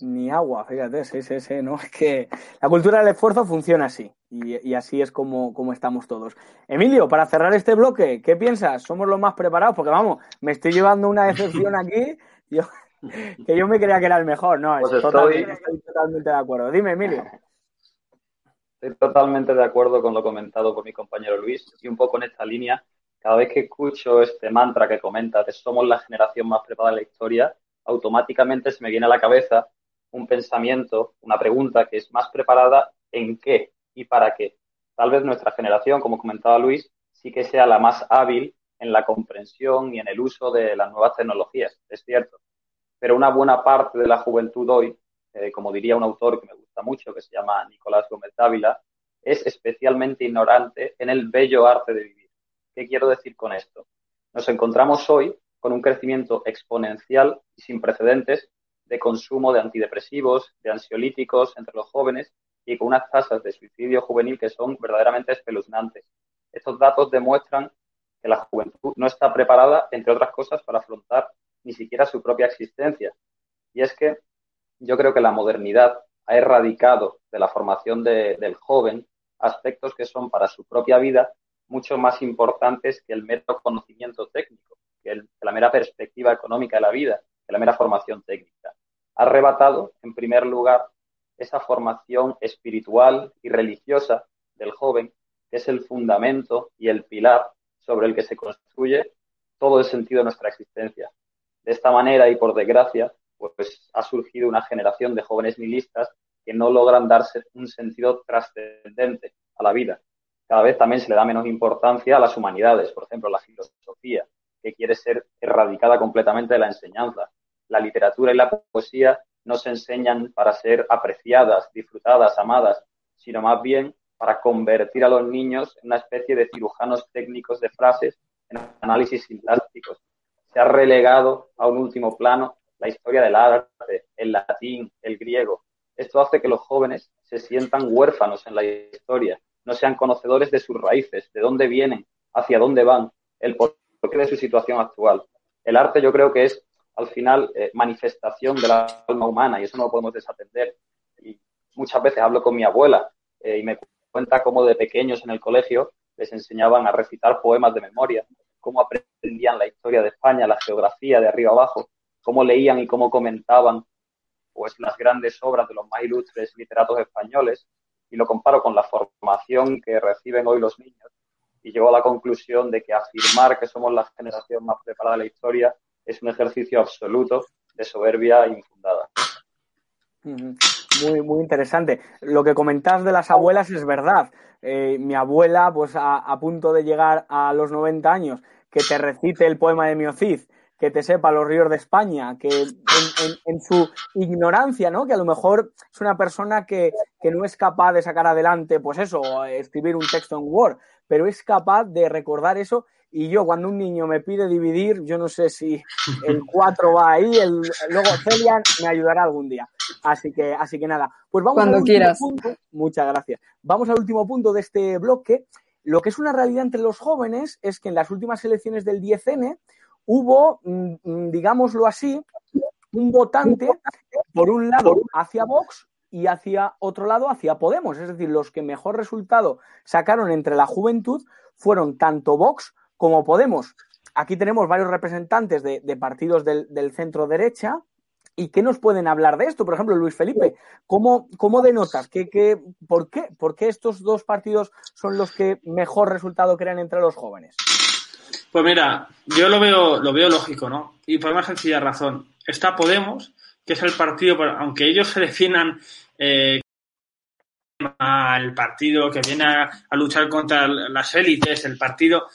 Ni agua, fíjate, sí, sí, sí, ¿no? Es que la cultura del esfuerzo funciona así y, y así es como, como, estamos todos. Emilio, para cerrar este bloque, ¿qué piensas? ¿Somos los más preparados? Porque vamos, me estoy llevando una decepción aquí. Yo, que yo me creía que era el mejor, no, pues estoy... estoy, totalmente de acuerdo. Dime, Emilio. Estoy totalmente de acuerdo con lo comentado por mi compañero Luis y un poco en esta línea, cada vez que escucho este mantra que comenta que somos la generación más preparada de la historia, automáticamente se me viene a la cabeza un pensamiento, una pregunta que es más preparada en qué y para qué. Tal vez nuestra generación, como comentaba Luis, sí que sea la más hábil en la comprensión y en el uso de las nuevas tecnologías, es cierto pero una buena parte de la juventud hoy, eh, como diría un autor que me gusta mucho, que se llama Nicolás Gómez Dávila, es especialmente ignorante en el bello arte de vivir. ¿Qué quiero decir con esto? Nos encontramos hoy con un crecimiento exponencial y sin precedentes de consumo de antidepresivos, de ansiolíticos entre los jóvenes y con unas tasas de suicidio juvenil que son verdaderamente espeluznantes. Estos datos demuestran que la juventud no está preparada, entre otras cosas, para afrontar ni siquiera su propia existencia. Y es que yo creo que la modernidad ha erradicado de la formación de, del joven aspectos que son para su propia vida mucho más importantes que el mero conocimiento técnico, que, que la mera perspectiva económica de la vida, que la mera formación técnica. Ha arrebatado, en primer lugar, esa formación espiritual y religiosa del joven, que es el fundamento y el pilar sobre el que se construye todo el sentido de nuestra existencia. De esta manera y por desgracia, pues ha surgido una generación de jóvenes nihilistas que no logran darse un sentido trascendente a la vida. Cada vez también se le da menos importancia a las humanidades, por ejemplo, la filosofía, que quiere ser erradicada completamente de la enseñanza. La literatura y la poesía no se enseñan para ser apreciadas, disfrutadas, amadas, sino más bien para convertir a los niños en una especie de cirujanos técnicos de frases en análisis sintácticos se ha relegado a un último plano la historia del arte, el latín, el griego. Esto hace que los jóvenes se sientan huérfanos en la historia, no sean conocedores de sus raíces, de dónde vienen, hacia dónde van, el porqué de su situación actual. El arte yo creo que es, al final, eh, manifestación de la alma humana y eso no lo podemos desatender. Muchas veces hablo con mi abuela eh, y me cuenta cómo de pequeños en el colegio les enseñaban a recitar poemas de memoria cómo aprendían la historia de España, la geografía de arriba abajo, cómo leían y cómo comentaban pues las grandes obras de los más ilustres literatos españoles. Y lo comparo con la formación que reciben hoy los niños. Y llego a la conclusión de que afirmar que somos la generación más preparada de la historia es un ejercicio absoluto de soberbia infundada. Muy, muy interesante. Lo que comentas de las abuelas es verdad. Eh, mi abuela, pues a, punto de llegar a los 90 años, que te recite el poema de Miocid, que te sepa los ríos de España, que en, en, en, su ignorancia, ¿no? Que a lo mejor es una persona que, que, no es capaz de sacar adelante, pues eso, escribir un texto en Word, pero es capaz de recordar eso. Y yo, cuando un niño me pide dividir, yo no sé si el 4 va ahí, el, luego Celia me ayudará algún día. Así que, así que nada. Pues vamos Cuando al quieras. Punto. Muchas gracias. Vamos al último punto de este bloque. Lo que es una realidad entre los jóvenes es que en las últimas elecciones del 10N hubo, mm, digámoslo así, un votante, por un lado, hacia Vox y hacia otro lado, hacia Podemos. Es decir, los que mejor resultado sacaron entre la juventud fueron tanto Vox como Podemos. Aquí tenemos varios representantes de, partidos del, centro derecha, ¿Y qué nos pueden hablar de esto? Por ejemplo, Luis Felipe, ¿cómo, cómo denotas? ¿Qué, qué, por, qué? ¿Por qué estos dos partidos son los que mejor resultado crean entre los jóvenes? Pues mira, yo lo veo, lo veo lógico, ¿no? Y por una sencilla razón. Está Podemos, que es el partido, aunque ellos se definan eh, el partido que viene a, luchar contra las élites, el partido,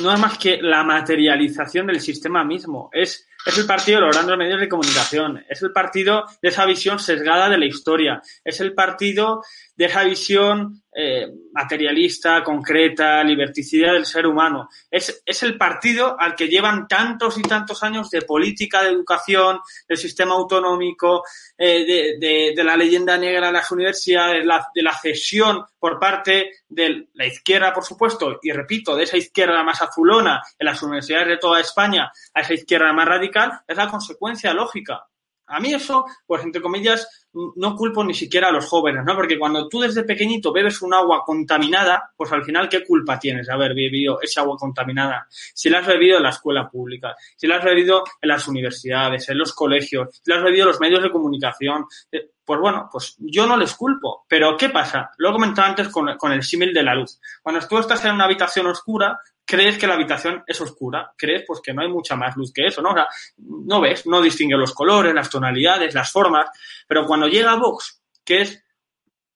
no es más que la materialización del sistema mismo. Es es el partido de los medios de comunicación, es el partido de esa visión sesgada de la historia, es el partido de esa visión eh, materialista, concreta, liberticida del ser humano. Es, es el partido al que llevan tantos y tantos años de política de educación, del sistema autonómico, eh, de, de, la leyenda negra de las universidades, de la cesión por parte de la izquierda, por supuesto, y repito, de esa izquierda más azulona en las universidades de toda España a esa izquierda más radical, es la consecuencia lógica. A mí eso, pues entre comillas, no culpo ni siquiera a los jóvenes, ¿no? Porque cuando tú desde pequeñito bebes un agua contaminada, pues al final, ¿qué culpa tienes de haber bebido esa agua contaminada? Si la has bebido en la escuela pública, si la has bebido en las universidades, en los colegios, si la has bebido en los medios de comunicación, eh, pues bueno, pues yo no les culpo. Pero ¿qué pasa? Lo he comentado antes con, con el símil de la luz. Cuando tú estás en una habitación oscura, crees que la habitación es oscura, crees pues que no hay mucha más luz que eso, ¿no? O sea, no ves, no distingue los colores, las tonalidades, las formas, pero cuando llega Vox, que es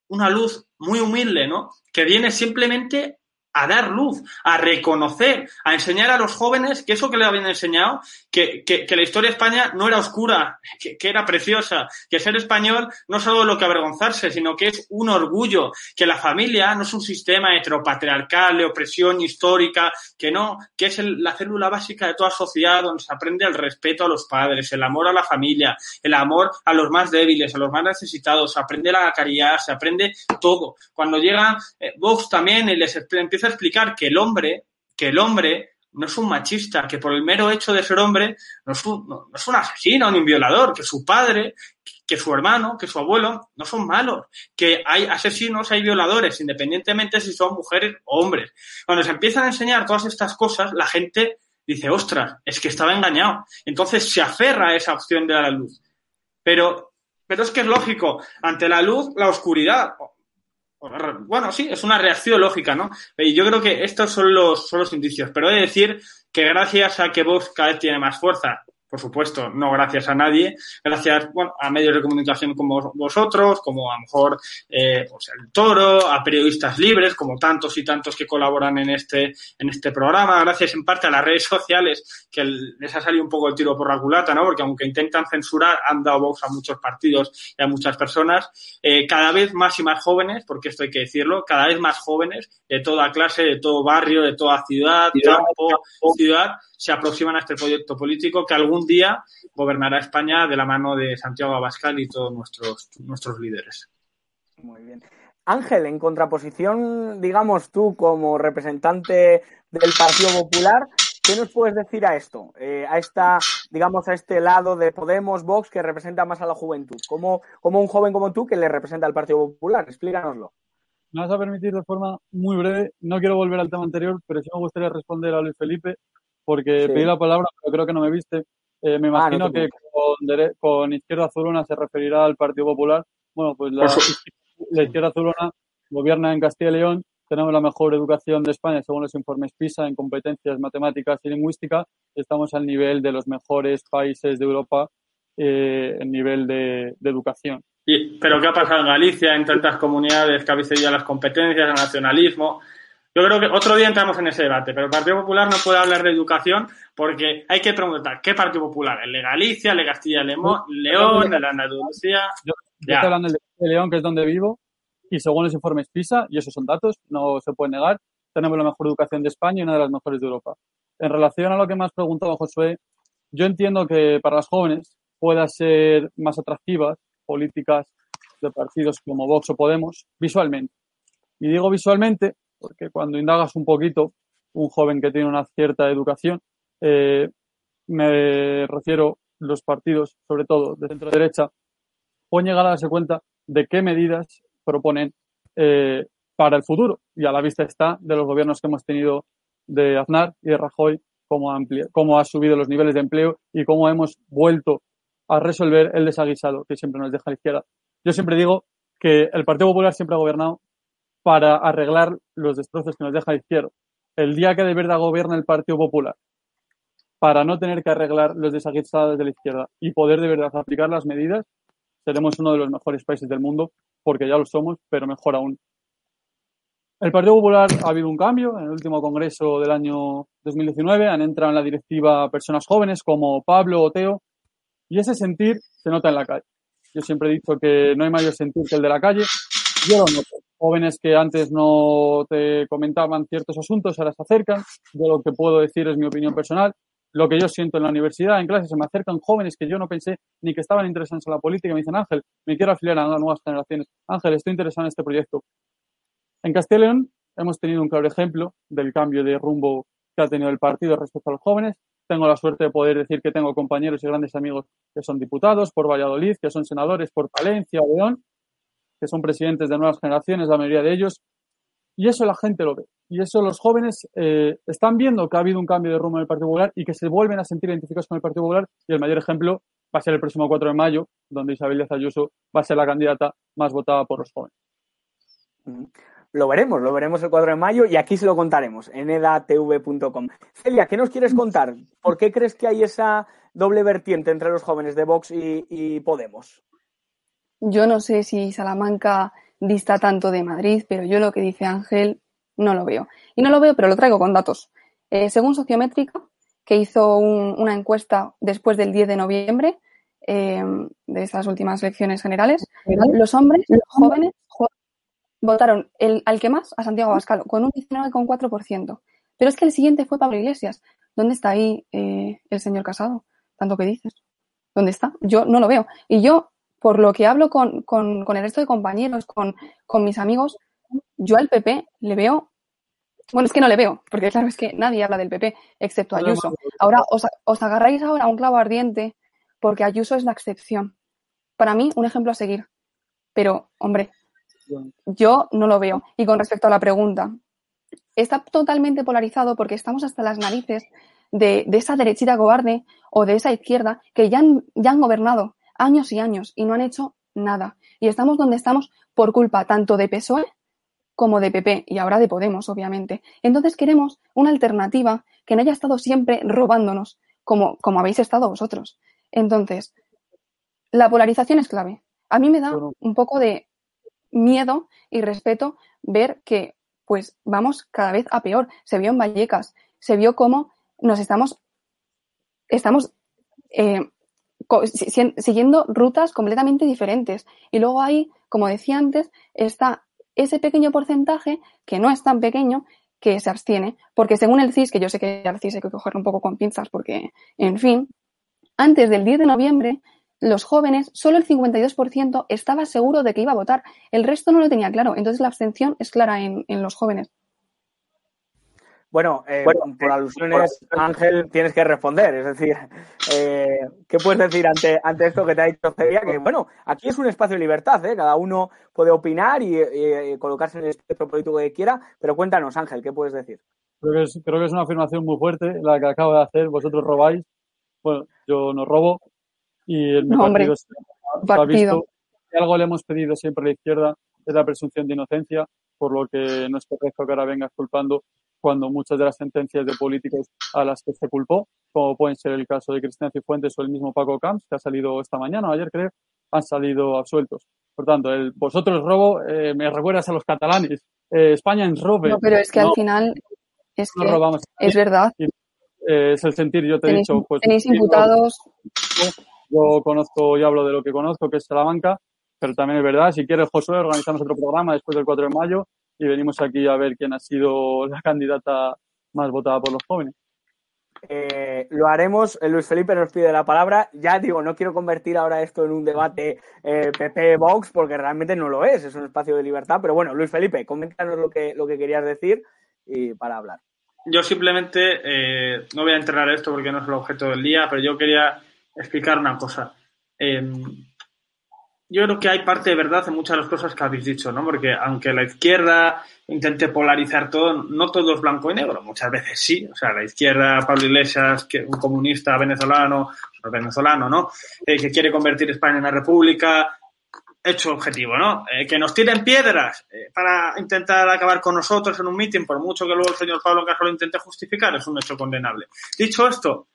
una luz muy humilde, ¿no? Que viene simplemente a dar luz, a reconocer, a enseñar a los jóvenes que eso que le habían enseñado, que, que, la historia de España no era oscura, que, que, era preciosa, que ser español no es solo lo que avergonzarse, sino que es un orgullo, que la familia no es un sistema heteropatriarcal de opresión histórica, que no, que es el, la célula básica de toda sociedad donde se aprende el respeto a los padres, el amor a la familia, el amor a los más débiles, a los más necesitados, se aprende la caridad, se aprende todo. Cuando llega eh, Vox también y les empieza a explicar que el hombre, que el hombre no es un machista, que por el mero hecho de ser hombre no es un, no, no es un asesino ni un violador, que su padre, que su hermano, que su abuelo no son malos, que hay asesinos, hay violadores, independientemente si son mujeres o hombres. Cuando se empiezan a enseñar todas estas cosas, la gente dice, ostras, es que estaba engañado. Entonces se aferra a esa opción de la luz. Pero, pero es que es lógico, ante la luz, la oscuridad. Bueno, sí, es una reacción lógica, ¿no? Y yo creo que estos son los, son los indicios. Pero he de decir que gracias a que Vox cada vez tiene más fuerza, por supuesto, no gracias a nadie, gracias bueno, a medios de comunicación como vosotros, como a lo mejor eh, pues el Toro, a periodistas libres, como tantos y tantos que colaboran en este, en este programa, gracias en parte a las redes sociales, que les ha salido un poco el tiro por la culata, ¿no? Porque aunque intentan censurar, han dado voz a muchos partidos y a muchas personas, eh, cada vez más y más jóvenes, porque esto hay que decirlo, cada vez más jóvenes de toda clase, de todo barrio, de toda ciudad, campo, ciudad, se aproximan a este proyecto político que algún día gobernará España de la mano de Santiago Abascal y todos nuestros, nuestros líderes. Muy bien. Ángel, en contraposición, digamos tú como representante del Partido Popular, ¿qué nos puedes decir a esto? Eh, a esta, digamos, a este lado de Podemos, Vox, que representa más a la juventud. ¿Cómo, como un joven como tú que le representa al Partido Popular? Explícanoslo. Me vas a permitir de forma muy breve, no quiero volver al tema anterior, pero sí me gustaría responder a Luis Felipe porque sí. pedí la palabra, pero creo que no me viste. Eh, me imagino ah, no que con, con, Izquierda Azulona se referirá al Partido Popular. Bueno, pues la, la, Izquierda Azulona gobierna en Castilla y León. Tenemos la mejor educación de España según los informes PISA en competencias matemáticas y lingüística. Estamos al nivel de los mejores países de Europa eh, en nivel de, de educación. Y, ¿Pero qué ha pasado en Galicia, en tantas comunidades que habéis seguido las competencias, el nacionalismo? Yo creo que otro día entramos en ese debate, pero el Partido Popular no puede hablar de educación porque hay que preguntar, ¿qué Partido Popular? ¿El de Galicia, el de Castilla y León, el de Andalucía? Yo, yo estoy hablando del de León, que es donde vivo, y según los informes PISA, y esos son datos, no se puede negar, tenemos la mejor educación de España y una de las mejores de Europa. En relación a lo que me has preguntado, Josué, yo entiendo que para los jóvenes pueda ser más atractivas políticas de partidos como Vox o Podemos visualmente. Y digo visualmente porque cuando indagas un poquito, un joven que tiene una cierta educación, eh, me refiero los partidos, sobre todo de centro derecha, pueden llegar a darse cuenta de qué medidas proponen eh, para el futuro. Y a la vista está de los gobiernos que hemos tenido de Aznar y de Rajoy, cómo, cómo ha subido los niveles de empleo y cómo hemos vuelto a resolver el desaguisado que siempre nos deja la izquierda. Yo siempre digo que el Partido Popular siempre ha gobernado para arreglar los destrozos que nos deja la izquierda. El día que de verdad gobierna el Partido Popular para no tener que arreglar los desaguisados de la izquierda y poder de verdad aplicar las medidas, seremos uno de los mejores países del mundo, porque ya lo somos, pero mejor aún. El Partido Popular ha habido un cambio en el último congreso del año 2019. Han entrado en la directiva personas jóvenes como Pablo o Teo, y ese sentir se nota en la calle. Yo siempre he dicho que no hay mayor sentir que el de la calle. Yo lo noto. Jóvenes que antes no te comentaban ciertos asuntos, ahora se acercan. Yo lo que puedo decir es mi opinión personal lo que yo siento en la universidad, en clase, se me acercan jóvenes que yo no pensé ni que estaban interesados en la política me dicen, Ángel, me quiero afiliar a nuevas generaciones. Ángel, estoy interesado en este proyecto. En Castilla hemos tenido un claro ejemplo del cambio de rumbo que ha tenido el partido respecto a los jóvenes. Tengo la suerte de poder decir que tengo compañeros y grandes amigos que son diputados por Valladolid, que son senadores por Palencia León, que son presidentes de nuevas generaciones, la mayoría de ellos. Y eso la gente lo ve. Y eso los jóvenes eh, están viendo que ha habido un cambio de rumbo en el Partido Popular y que se vuelven a sentir identificados con el Partido Popular. Y el mayor ejemplo va a ser el próximo 4 de mayo, donde Isabel Díaz Ayuso va a ser la candidata más votada por los jóvenes. Lo veremos, lo veremos el 4 de mayo y aquí se lo contaremos en edatv.com. Celia, ¿qué nos quieres contar? ¿Por qué crees que hay esa doble vertiente entre los jóvenes de Vox y, y Podemos? Yo no sé si Salamanca dista tanto de Madrid, pero yo lo que dice Ángel no lo veo. Y no lo veo, pero lo traigo con datos. Eh, según Sociométrica, que hizo una encuesta después del 10 de noviembre eh, de estas últimas elecciones generales, los hombres, los jóvenes, votaron el, al que más, a Santiago Abascal, con un 19,4%. Pero es que el siguiente fue Pablo Iglesias. ¿Dónde está ahí eh, el señor Casado? Tanto que dices. ¿Dónde está? Yo no lo veo. Y yo, por lo que hablo con, con, con el resto de compañeros, con, con mis amigos, yo al PP le veo. Bueno, es que no le veo, porque claro, es que nadie habla del PP, excepto Ayuso. Ahora os, agarráis ahora a un clavo ardiente, porque Ayuso es la excepción. Para mí, un ejemplo a seguir. Pero, hombre, yo no lo veo. Y con respecto a la pregunta, está totalmente polarizado porque estamos hasta las narices de, esa derechita cobarde o de esa izquierda que ya ya han gobernado años y años y no han hecho nada. Y estamos donde estamos por culpa tanto de PSOE como de PP y ahora de Podemos, obviamente. Entonces queremos una alternativa que no haya estado siempre robándonos, como, como habéis estado vosotros. Entonces, la polarización es clave. A mí me da un poco de miedo y respeto ver que pues vamos cada vez a peor. Se vio en Vallecas, se vio cómo nos estamos, estamos eh, siguiendo rutas completamente diferentes. Y luego hay, como decía antes, está ese pequeño porcentaje, que no es tan pequeño, que se abstiene, porque según el CIS, que yo sé que el CIS hay que cogerlo un poco con pinzas, porque, en fin, antes del 10 de noviembre, los jóvenes, solo el 52% estaba seguro de que iba a votar, el resto no lo tenía claro, entonces la abstención es clara en, en los jóvenes. Bueno, eh, por alusiones, Ángel, tienes que responder. Es decir, eh, ¿qué puedes decir ante, ante esto que te ha dicho Celia? Que bueno, aquí es un espacio de libertad, ¿eh? Cada uno puede opinar y, colocarse en el espectro político que quiera, pero cuéntanos, Ángel, ¿qué puedes decir? Creo que, es, creo que es una afirmación muy fuerte la que acabo de hacer. Vosotros robáis, bueno, yo no robo y el no, partido, ha visto que algo le hemos pedido siempre a la izquierda es la presunción de inocencia, por lo que no es correcto que ahora vengas culpando cuando muchas de las sentencias de políticos a las que se culpó, como pueden ser el caso de Cristian Cifuentes o el mismo Paco Camps, que ha salido esta mañana o ayer creo, han salido absueltos. Por tanto, el vosotros robo eh, me recuerdas a los catalanes. Eh, España en robe. No, pero es que al final es que es verdad. Eh, es el sentir, yo te he dicho. Pues, tenéis imputados. Yo conozco y hablo de lo que conozco, que es Salamanca, pero también es verdad. Si quieres, Josué, organizamos otro programa después del 4 de mayo y venimos aquí a ver quién ha sido la candidata más votada por los jóvenes. Eh, lo haremos. Eh, Luis Felipe nos pide la palabra. Ya digo, no quiero convertir ahora esto en un debate eh, PP-Vox porque realmente no lo es. Es un espacio de libertad. Pero bueno, Luis Felipe, coméntanos lo que, lo que querías decir y para hablar. Yo simplemente no voy a entrar en esto porque no es el objeto del día, pero yo quería explicar una cosa. Yo creo que hay parte de verdad en muchas de las cosas que habéis dicho, ¿no? Porque aunque la izquierda intente polarizar todo, no todo es blanco y negro, muchas veces sí. O sea, la izquierda, Pablo Iglesias, que un comunista venezolano, venezolano, ¿no? Eh, que quiere convertir España en una república, hecho objetivo, ¿no? Eh, que nos tiren piedras eh, para intentar acabar con nosotros en un mitin, por mucho que luego el señor Pablo Casado lo intente justificar, es un hecho condenable. Dicho esto,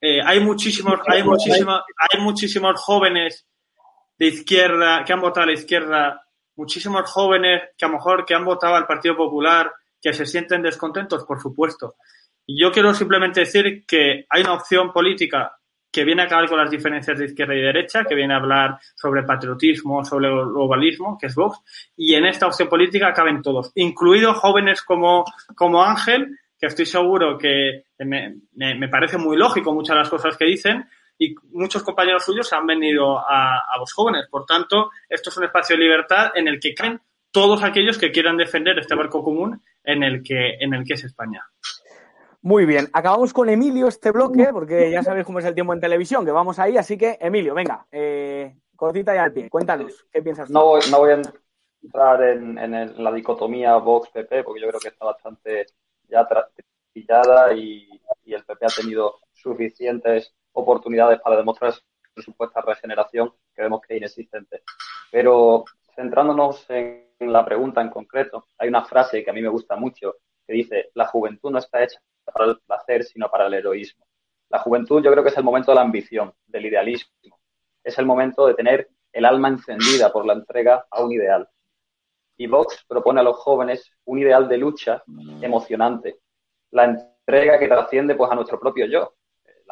hay muchísimos, hay muchísimos, hay muchísimos jóvenes de izquierda, que han votado a la izquierda, muchísimos jóvenes que a lo mejor que han votado al Partido Popular, que se sienten descontentos, por supuesto. Y yo quiero simplemente decir que hay una opción política que viene a acabar con las diferencias de izquierda y derecha, que viene a hablar sobre patriotismo, sobre globalismo, que es Vox, y en esta opción política caben todos, incluidos jóvenes como, como Ángel, que estoy seguro que me, me, me parece muy lógico muchas de las cosas que dicen, y muchos compañeros suyos han venido a, a los jóvenes. Por tanto, esto es un espacio de libertad en el que caen todos aquellos que quieran defender este barco común en el que, en el que es España. Muy bien, acabamos con Emilio este bloque, porque ya sabéis cómo es el tiempo en televisión, que vamos ahí, así que Emilio, venga, eh, cortita y al pie, cuéntanos, ¿qué piensas tú? No voy, no voy a entrar en, en, la dicotomía Vox-PP, porque yo creo que está bastante ya trillada y, y el PP ha tenido suficientes oportunidades para demostrar su supuesta regeneración que vemos que es inexistente. Pero centrándonos en la pregunta en concreto, hay una frase que a mí me gusta mucho que dice, la juventud no está hecha para el placer, sino para el heroísmo. La juventud yo creo que es el momento de la ambición, del idealismo. Es el momento de tener el alma encendida por la entrega a un ideal. Y Vox propone a los jóvenes un ideal de lucha emocionante, la entrega que trasciende pues a nuestro propio yo,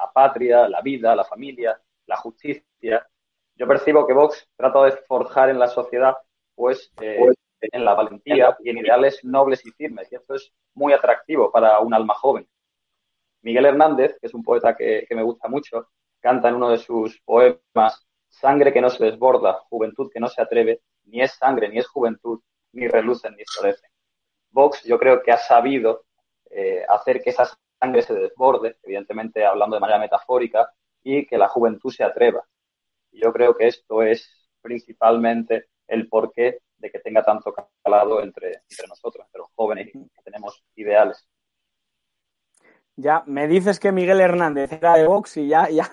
la patria, la vida, la familia, la justicia. Yo percibo que Vox trata de forjar en la sociedad, pues, eh, en la valentía y en ideales nobles y firmes. Y esto es muy atractivo para un alma joven. Miguel Hernández, que es un poeta que, que me gusta mucho, canta en uno de sus poemas, sangre que no se desborda, juventud que no se atreve, ni es sangre, ni es juventud, ni relucen, ni florecen. Vox yo creo que ha sabido eh, hacer que esas sangre se desborde, evidentemente hablando de manera metafórica, y que la juventud se atreva. Y yo creo que esto es principalmente el porqué de que tenga tanto calado entre, entre nosotros, entre los jóvenes que tenemos ideales. Ya, me dices que Miguel Hernández era de Vox y ya, ya,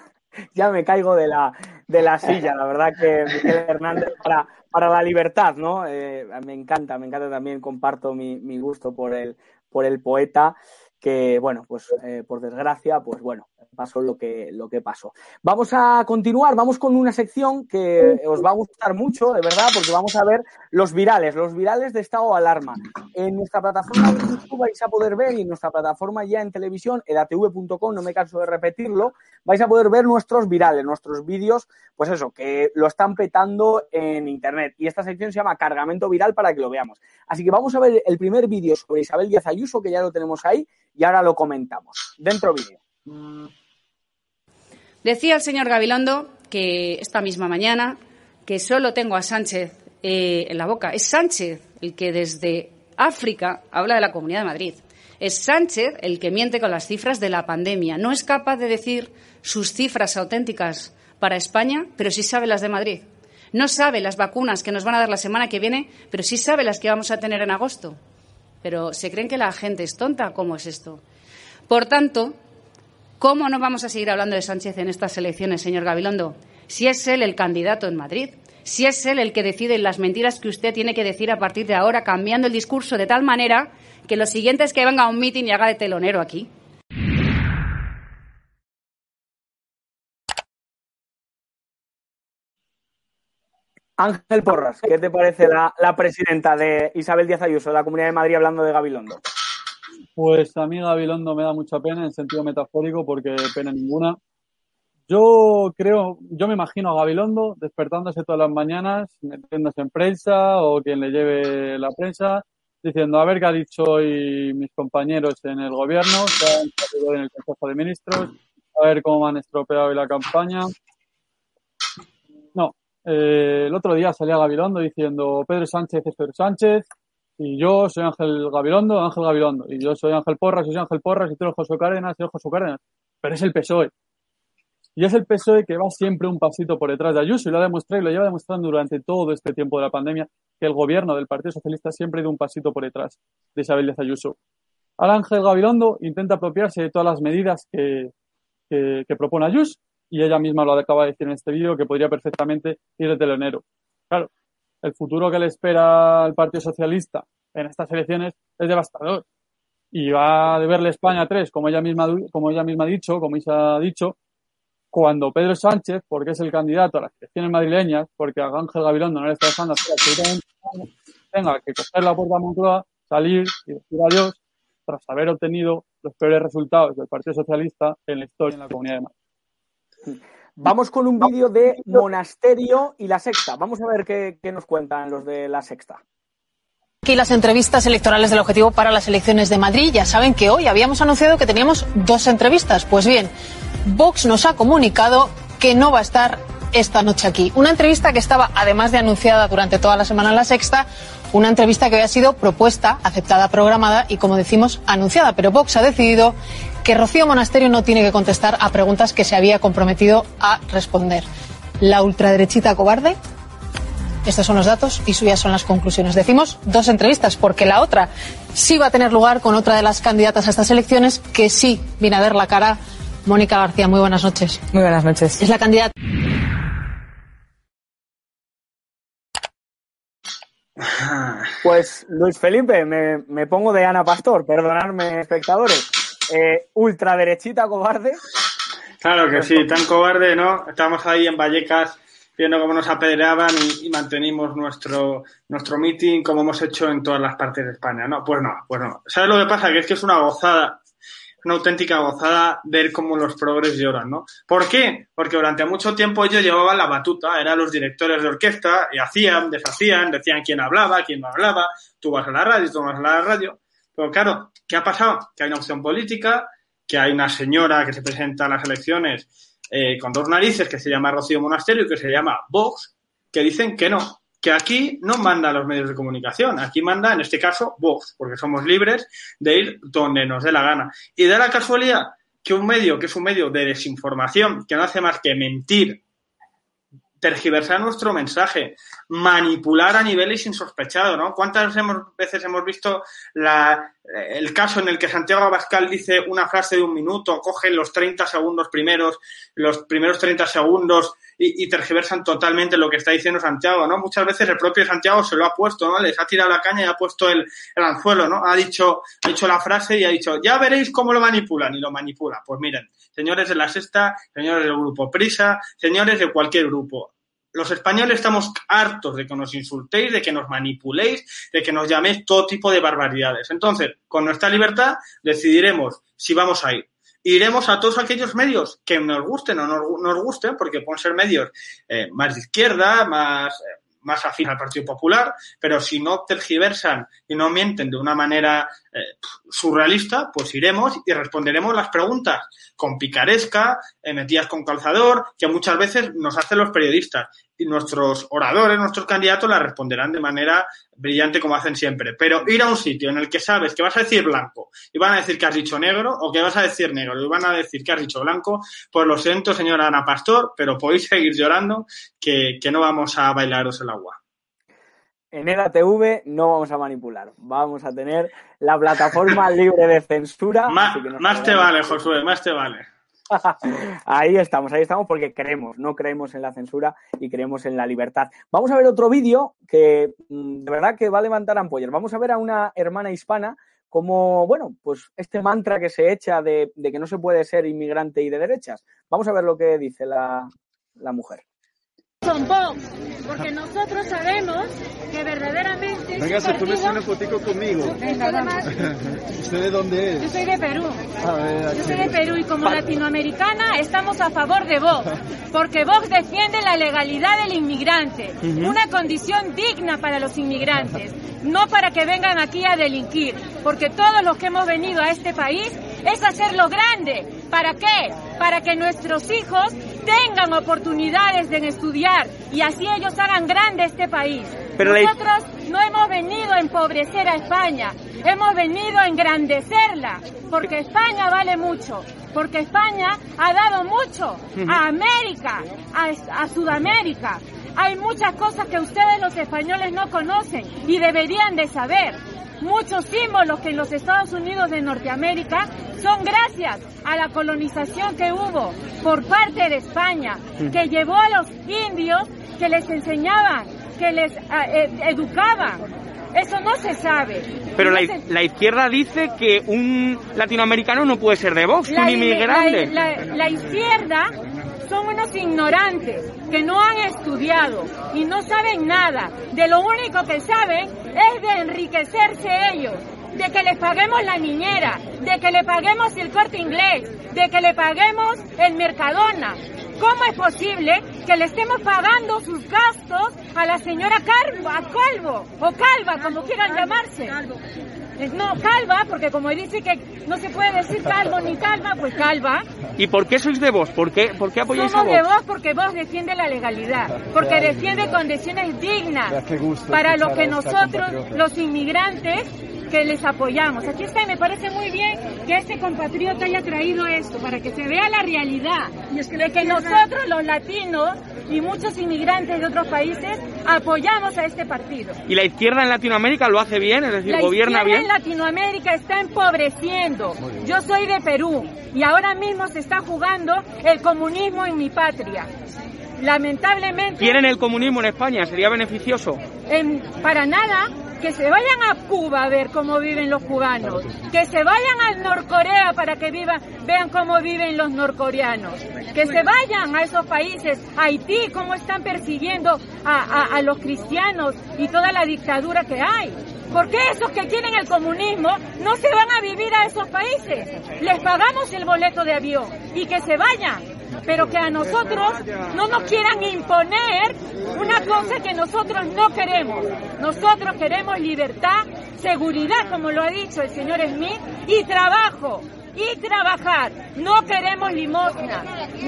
ya me caigo de la, de la silla. La verdad que Miguel Hernández para, para la libertad, ¿no? Eh, me encanta, me encanta también, comparto mi, mi gusto por el, por el poeta que, bueno, pues eh, por desgracia, pues bueno, pasó lo que, lo que pasó. Vamos a continuar, vamos con una sección que os va a gustar mucho, de verdad, porque vamos a ver los virales, los virales de estado alarma. En nuestra plataforma de YouTube vais a poder ver y en nuestra plataforma ya en televisión, edatv.com, no me canso de repetirlo, vais a poder ver nuestros virales, nuestros vídeos, pues eso, que lo están petando en Internet. Y esta sección se llama Cargamento Viral para que lo veamos. Así que vamos a ver el primer vídeo sobre Isabel Díaz Ayuso, que ya lo tenemos ahí, y ahora lo comentamos. Dentro vídeo. Decía el señor Gabilondo que esta misma mañana que solo tengo a Sánchez eh, en la boca. Es Sánchez el que desde África habla de la Comunidad de Madrid. Es Sánchez el que miente con las cifras de la pandemia. No es capaz de decir sus cifras auténticas para España, pero sí sabe las de Madrid. No sabe las vacunas que nos van a dar la semana que viene, pero sí sabe las que vamos a tener en agosto. Pero ¿se creen que la gente es tonta? ¿Cómo es esto? Por tanto, ¿cómo no vamos a seguir hablando de Sánchez en estas elecciones, señor Gabilondo? Si es él el candidato en Madrid, si es él el que decide las mentiras que usted tiene que decir a partir de ahora, cambiando el discurso de tal manera que lo siguiente es que venga a un mitin y haga de telonero aquí. Ángel Porras, ¿qué te parece la, la, presidenta de Isabel Díaz Ayuso de la Comunidad de Madrid hablando de Gabilondo? Pues a mí Gabilondo me da mucha pena en sentido metafórico porque pena ninguna. Yo creo, yo me imagino a Gabilondo despertándose todas las mañanas, metiéndose en prensa o quien le lleve la prensa, diciendo a ver qué ha dicho hoy mis compañeros en el gobierno, que han en el Consejo de Ministros, a ver cómo han estropeado hoy la campaña. No, eh, el otro día salía Gabilondo diciendo Pedro Sánchez es Pedro Sánchez y yo soy Ángel Gabilondo, Ángel Gabilondo y yo soy Ángel Porras, y soy Ángel Porras y tú eres José Cárdenas y yo José Cárdenas, pero es el PSOE. Y es el PSOE que va siempre un pasito por detrás de Ayuso y lo ha demostrado y lo lleva demostrando durante todo este tiempo de la pandemia que el gobierno del Partido Socialista siempre ha ido un pasito por detrás de Isabel Díaz Ayuso. Al Ángel Gabilondo intenta apropiarse de todas las medidas que, que, propone Ayuso y ella misma lo acaba de decir en este vídeo que podría perfectamente ir de telonero. Claro, el futuro que le espera al Partido Socialista en estas elecciones es devastador. Y va a deberle España tres, como ella misma, como ella misma ha dicho, como Isa ha dicho, cuando Pedro Sánchez, porque es el candidato a las elecciones madrileñas, porque a Ángel Gabilondo no le está dejando hacer tenga que coger la puerta a Moncloa, salir y decir adiós tras haber obtenido los peores resultados del Partido Socialista en la historia en la Comunidad de Madrid. Vamos con un vídeo de Monasterio y la Sexta. Vamos a ver qué, qué nos cuentan los de la Sexta. Aquí las entrevistas electorales del objetivo para las elecciones de Madrid. Ya saben que hoy habíamos anunciado que teníamos dos entrevistas. Pues bien, Vox nos ha comunicado que no va a estar esta noche aquí. Una entrevista que estaba, además de anunciada durante toda la semana en la sexta, una entrevista que había sido propuesta, aceptada, programada y, como decimos, anunciada. Pero Vox ha decidido que Rocío Monasterio no tiene que contestar a preguntas que se había comprometido a responder. La ultraderechita cobarde. Estos son los datos y suyas son las conclusiones. Decimos dos entrevistas, porque la otra sí va a tener lugar con otra de las candidatas a estas elecciones que sí viene a ver la cara Mónica García, muy buenas noches. Muy buenas noches. Es la candidata. Pues Luis Felipe, me, pongo de Ana Pastor, perdonadme espectadores. Eh, ultraderechita cobarde. Claro que sí, tan cobarde, ¿no? Estamos ahí en Vallecas viendo cómo nos apedreaban y, mantenimos nuestro, nuestro meeting como hemos hecho en todas las partes de España, ¿no? Pues no, pues no. ¿Sabes lo que pasa? Que es que es una gozada una auténtica gozada ver cómo los progres lloran, ¿no? ¿Por qué? Porque durante mucho tiempo ellos llevaban la batuta, eran los directores de orquesta y hacían, deshacían, decían quién hablaba, quién no hablaba, tú vas a la radio, tú vas a la radio. Pero claro, ¿qué ha pasado? Que hay una opción política, que hay una señora que se presenta a las elecciones eh, con dos narices que se llama Rocío Monasterio y que se llama Vox, que dicen que no, que aquí no manda los medios de comunicación, aquí manda, en este caso, Vox, porque somos libres de ir donde nos dé la gana. Y da la casualidad que un medio, que es un medio de desinformación, que no hace más que mentir, tergiversar nuestro mensaje, manipular a niveles insospechados, ¿no? ¿Cuántas veces hemos visto el caso en el que Santiago Abascal dice una frase de un minuto, coge los 30 segundos primeros, los primeros 30 segundos y, tergiversan totalmente lo que está diciendo Santiago, ¿no? Muchas veces el propio Santiago se lo ha puesto, ¿no? Les ha tirado la caña y ha puesto el, el anzuelo, ¿no? Ha dicho, ha dicho la frase y ha dicho, ya veréis cómo lo manipulan y lo manipula. Pues miren, señores de la sexta, señores del grupo Prisa, señores de cualquier grupo, los españoles estamos hartos de que nos insultéis, de que nos manipuléis, de que nos llaméis todo tipo de barbaridades. Entonces, con nuestra libertad decidiremos si vamos a ir iremos a todos aquellos medios que nos gusten o no nos gusten, porque pueden ser medios eh, más de izquierda, más, eh, más afín al Partido Popular, pero si no tergiversan y no mienten de una manera eh, surrealista, pues iremos y responderemos las preguntas con picaresca, metidas con calzador, que muchas veces nos hacen los periodistas y nuestros oradores, nuestros candidatos la responderán de manera brillante como hacen siempre. Pero ir a un sitio en el que sabes que vas a decir blanco y van a decir que has dicho negro o que vas a decir negro y van a decir que has dicho blanco, pues lo siento, señora Ana Pastor, pero podéis seguir llorando que, no vamos a bailaros el agua. En el ATV no vamos a manipular, vamos a tener la plataforma libre de censura. más te vale, Josué, más te vale. ahí estamos, ahí estamos porque creemos, no creemos en la censura y creemos en la libertad. Vamos a ver otro vídeo que mm, de verdad que va a levantar ampollas. Vamos a ver a una hermana hispana como, bueno, pues este mantra que se echa de, que no se puede ser inmigrante y de derechas. Vamos a ver lo que dice la, la mujer son Vox, porque nosotros sabemos que verdaderamente. Venga, se pone una fotico conmigo. ¿Usted de dónde es? Yo soy de Perú. Yo soy de Perú y como latinoamericana estamos a favor de Vox, porque Vox defiende la legalidad del inmigrante, una condición digna para los inmigrantes, no para que vengan aquí a delinquir, porque todos los que hemos venido a este país es hacerlo grande. ¿Para qué? Para que nuestros hijos tengan oportunidades de estudiar y así ellos hagan grande este país. Pero Nosotros no hemos venido a empobrecer a España, hemos venido a engrandecerla, porque España vale mucho, porque España ha dado mucho a América, a, Sudamérica. Hay muchas cosas que ustedes los españoles no conocen y deberían de saber. Muchos símbolos que en los Estados Unidos de Norteamérica son gracias a la colonización que hubo por parte de España, que llevó a los indios, que les enseñaban, que les eh, eh, educaban, eso no se sabe. Pero la, izquierda dice que un latinoamericano no puede ser de Vox, un inmigrante. La, izquierda son unos ignorantes que no han estudiado y no saben nada. De lo único que saben es de enriquecerse ellos, de que les paguemos la niñera, de que le paguemos el corte inglés, de que le paguemos el Mercadona. ¿Cómo es posible que le estemos pagando sus gastos a la señora Calvo, a Calvo, o Calva, como quieran llamarse? No, calva, porque como dice que no se puede decir calvo ni calva, pues calva. ¿Y por qué sois de vos? ¿Por qué, por qué apoyáis Somos a de vos porque vos defiende la legalidad, porque defiende condiciones dignas para los que nosotros, los inmigrantes, que les apoyamos. Aquí está y me parece muy bien que este compatriota haya traído esto para que se vea la realidad de que nosotros los latinos y muchos inmigrantes de otros países apoyamos a este partido. ¿Y la izquierda en Latinoamérica lo hace bien? Es decir, gobierna bien. La izquierda en Latinoamérica está empobreciendo. Yo soy de Perú y ahora mismo se está jugando el comunismo en mi patria. Lamentablemente. ¿Quieren el comunismo en España? ¿Sería beneficioso? para nada que se vayan a Cuba a ver cómo viven los cubanos, que se vayan a Norcorea para que vivan, vean cómo viven los norcoreanos, que se vayan a esos países, Haití, cómo están persiguiendo a, los cristianos y toda la dictadura que hay. Porque esos que tienen el comunismo no se van a vivir a esos países. Les pagamos el boleto de avión y que se vayan pero que a nosotros no nos quieran imponer una cosa que nosotros no queremos. Nosotros queremos libertad, seguridad, como lo ha dicho el señor Smith, y trabajo, y trabajar. No queremos limosna,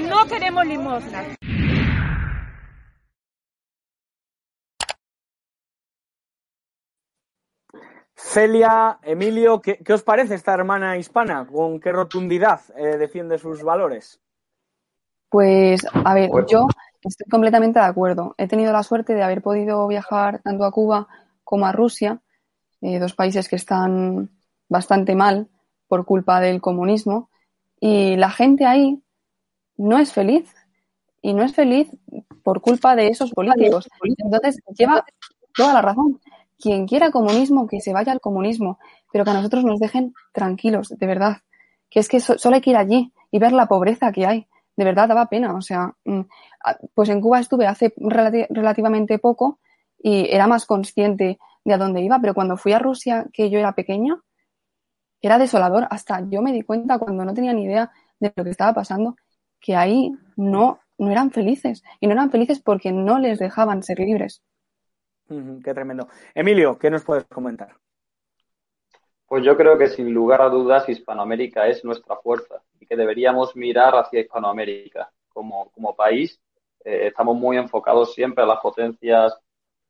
no queremos limosna. Celia, Emilio, ¿qué, os parece esta hermana hispana? ¿Con qué rotundidad eh, defiende sus valores? Pues, a ver, yo estoy completamente de acuerdo. He tenido la suerte de haber podido viajar tanto a Cuba como a Rusia, eh, dos países que están bastante mal por culpa del comunismo, y la gente ahí no es feliz. Y no es feliz por culpa de esos políticos. Entonces, lleva toda la razón. Quien quiera comunismo, que se vaya al comunismo, pero que a nosotros nos dejen tranquilos, de verdad. Que es que solo hay que ir allí y ver la pobreza que hay de verdad daba pena. O sea, mm, pues en Cuba estuve hace relativamente poco y era más consciente de a dónde iba, pero cuando fui a Rusia, que yo era pequeña, era desolador. Hasta yo me di cuenta cuando no tenía ni idea de lo que estaba pasando, que ahí no, no eran felices. Y no eran felices porque no les dejaban ser libres. qué tremendo. Emilio, ¿qué nos puedes comentar? Pues yo creo que sin lugar a dudas Hispanoamérica es nuestra fuerza y que deberíamos mirar hacia Hispanoamérica. Como, como país eh, estamos muy enfocados siempre a las potencias,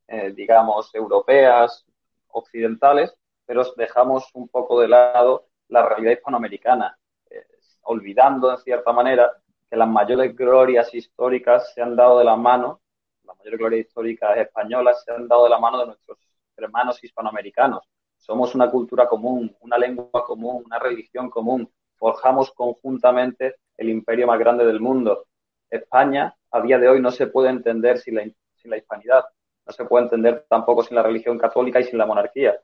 eh, digamos, europeas, occidentales, pero dejamos un poco de lado la realidad hispanoamericana, eh, olvidando en cierta manera que las mayores glorias históricas se han dado de la mano, las mayores glorias históricas españolas se han dado de la mano de nuestros hermanos hispanoamericanos somos una cultura común, una lengua común, una religión común. Forjamos conjuntamente el imperio más grande del mundo. España, a día de hoy, no se puede entender sin la, sin la hispanidad. No se puede entender tampoco sin la religión católica y sin la monarquía.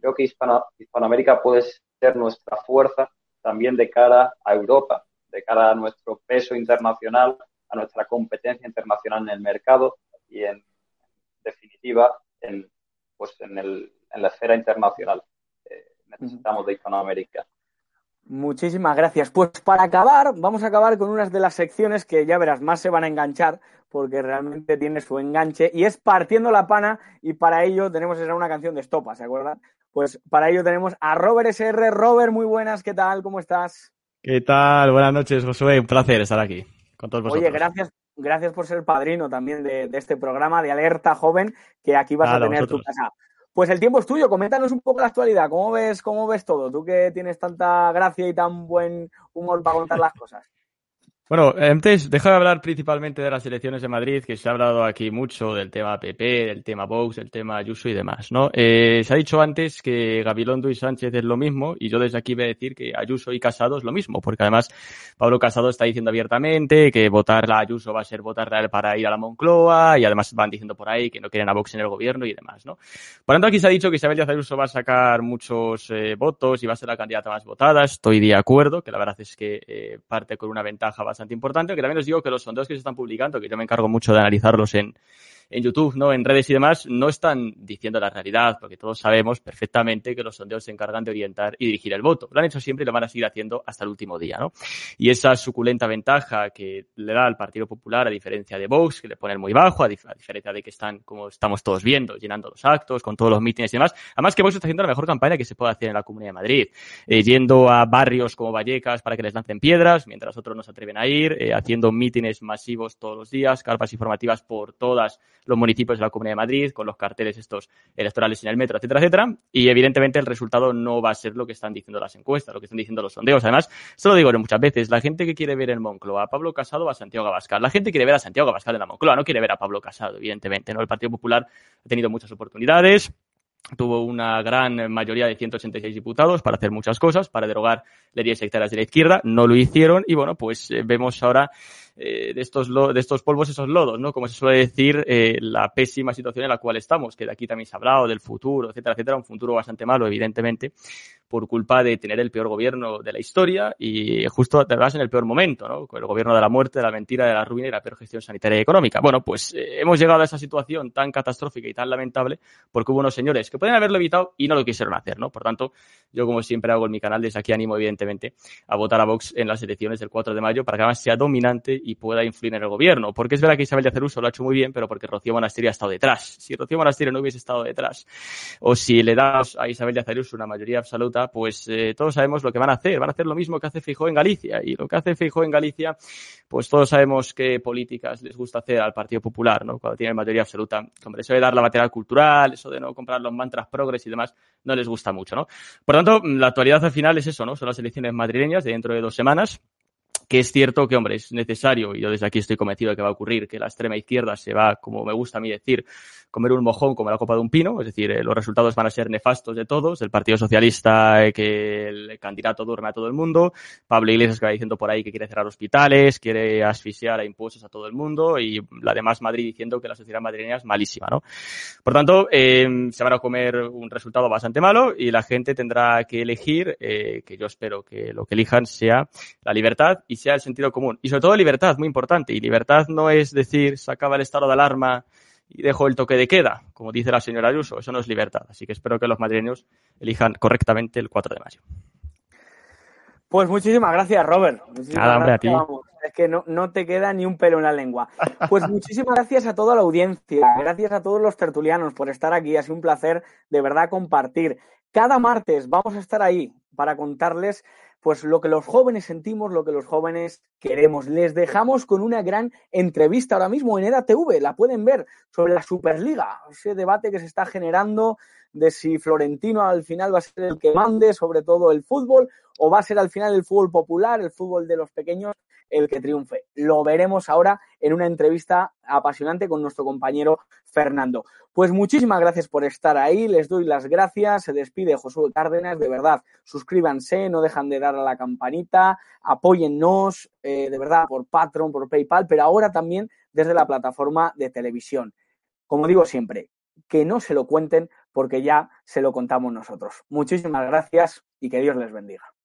Creo que Hispanoamérica puede ser nuestra fuerza también de cara a Europa, de cara a nuestro peso internacional, a nuestra competencia internacional en el mercado y, en definitiva, en, pues en el, en la esfera internacional. Eh, necesitamos de Hispanoamérica. Muchísimas gracias. Pues para acabar, vamos a acabar con unas de las secciones que ya verás, más se van a enganchar porque realmente tiene su enganche y es Partiendo la Pana y para ello tenemos esa una canción de Estopa, ¿se acuerdan? Pues para ello tenemos a Robert SR. Robert, muy buenas, ¿qué tal? ¿Cómo estás? ¿Qué tal? Buenas noches, Josué. Un placer estar aquí con todos vosotros. Oye, gracias, gracias por ser padrino también de, este programa de Alerta Joven que aquí vas a tener tu casa Pues el tiempo es tuyo, coméntanos un poco la actualidad, ¿cómo ves, cómo ves todo? Tú que tienes tanta gracia y tan buen humor para contar las cosas. Bueno, antes, deja de hablar principalmente de las elecciones de Madrid, que se ha hablado aquí mucho del tema PP, del tema Vox, del tema Ayuso y demás, ¿no? Eh, se ha dicho antes que Gabilondo y Sánchez es lo mismo, y yo desde aquí voy a decir que Ayuso y Casado es lo mismo, porque además Pablo Casado está diciendo abiertamente que votar a Ayuso va a ser votar a él para ir a la Moncloa, y además van diciendo por ahí que no quieren a Vox en el gobierno y demás, ¿no? Por tanto, aquí se ha dicho que Isabel Díaz Ayuso va a sacar muchos eh, votos y va a ser la candidata más votada, estoy de acuerdo, que la verdad es que eh, parte con una ventaja bastante bastante importante, que también os digo que los sondeos que se están publicando, que yo me encargo mucho de analizarlos en, en YouTube, ¿no? En redes y demás, no están diciendo la realidad, porque todos sabemos perfectamente que los sondeos se encargan de orientar y dirigir el voto. Lo han hecho siempre y lo van a seguir haciendo hasta el último día, ¿no? Y esa suculenta ventaja que le da al Partido Popular, a diferencia de Vox, que le ponen muy bajo, a, diferencia de que están, como estamos todos viendo, llenando los actos, con todos los mítines y demás. Además que Vox está haciendo la mejor campaña que se puede hacer en la Comunidad de Madrid, eh, yendo a barrios como Vallecas para que les lancen piedras, mientras otros no se atreven a ir, eh, haciendo mítines masivos todos los días, carpas informativas por todas los municipios de la Comunidad de Madrid, con los carteles estos electorales en el metro, etcétera, etcétera. Y evidentemente el resultado no va a ser lo que están diciendo las encuestas, lo que están diciendo los sondeos. Además, esto lo digo muchas veces, la gente que quiere ver en Moncloa a Pablo Casado va a Santiago Abascal. La gente quiere ver a Santiago Abascal en la Moncloa, no quiere ver a Pablo Casado, evidentemente. ¿no? El Partido Popular ha tenido muchas oportunidades, tuvo una gran mayoría de 186 diputados para hacer muchas cosas, para derogar leyes sectarias de la izquierda, no lo hicieron y bueno, pues eh, vemos ahora eh, de, estos de estos polvos esos lodos, ¿no? Como se suele decir, eh, la pésima situación en la cual estamos, que de aquí también se ha hablado, del futuro, etcétera, etcétera, un futuro bastante malo, evidentemente, por culpa de tener el peor gobierno de la historia y justo además en el peor momento, ¿no? Con el gobierno de la muerte, de la mentira, de la ruina y la peor gestión sanitaria y económica. Bueno, pues eh, hemos llegado a esa situación tan catastrófica y tan lamentable porque hubo unos señores que pueden haberlo evitado y no lo quisieron hacer, ¿no? Por tanto, yo como siempre hago en mi canal, desde aquí animo evidentemente a votar a Vox en las elecciones del 4 de mayo para que además sea dominante y pueda influir en el gobierno. Porque es verdad que Isabel de Aceruso lo ha hecho muy bien, pero porque Rocío Monasterio ha estado detrás. Si Rocío Monasterio no hubiese estado detrás, o si le das a Isabel de Aceruso una mayoría absoluta, pues eh, todos sabemos lo que van a hacer. Van a hacer lo mismo que hace Fijó en Galicia. Y lo que hace Fijó en Galicia, pues todos sabemos qué políticas les gusta hacer al Partido Popular, ¿no? Cuando tienen mayoría absoluta. Hombre, eso de dar la material cultural, eso de no comprar los mantras progres y demás, no les gusta mucho, ¿no? Por tanto, la actualidad al final es eso, ¿no? Son las elecciones madrileñas de dentro de dos semanas que es cierto que, hombre, es necesario, y yo desde aquí estoy convencido de que va a ocurrir, que la extrema izquierda se va, como me gusta a mí decir, comer un mojón como la copa de un pino, es decir, eh, los resultados van a ser nefastos de todos, el Partido Socialista eh, que el candidato duerme a todo el mundo, Pablo Iglesias que va diciendo por ahí que quiere cerrar hospitales, quiere asfixiar a impuestos a todo el mundo y la demás Madrid diciendo que la sociedad madrileña es malísima, ¿no? Por tanto, eh, se van a comer un resultado bastante malo y la gente tendrá que elegir, eh, que yo espero que lo que elijan sea la libertad sea el sentido común. Y sobre todo libertad, muy importante. Y libertad no es decir, se acaba el estado de alarma y dejo el toque de queda, como dice la señora Ayuso. Eso no es libertad. Así que espero que los madrileños elijan correctamente el 4 de mayo. Pues muchísimas gracias, Robert. Nada, hombre, a ti. es que no, no, te queda ni un pelo en la lengua. Pues muchísimas gracias a toda la audiencia, gracias a todos los tertulianos por estar aquí. Ha sido un placer de verdad compartir. Cada martes vamos a estar ahí para contarles pues lo que los jóvenes sentimos, lo que los jóvenes queremos. Les dejamos con una gran entrevista ahora mismo en EDATV, la pueden ver, sobre la Superliga, ese debate que se está generando de si Florentino al final va a ser el que mande sobre todo el fútbol o va a ser al final el fútbol popular, el fútbol de los pequeños, el que triunfe. Lo veremos ahora en una entrevista apasionante con nuestro compañero Fernando. Pues muchísimas gracias por estar ahí, les doy las gracias, se despide Josué Cárdenas, de verdad, suscríbanse, no dejan de dar a la campanita, apóyennos, eh, de verdad, por Patreon, por PayPal, pero ahora también desde la plataforma de televisión. Como digo siempre, que no se lo cuenten porque ya se lo contamos nosotros. Muchísimas gracias y que Dios les bendiga.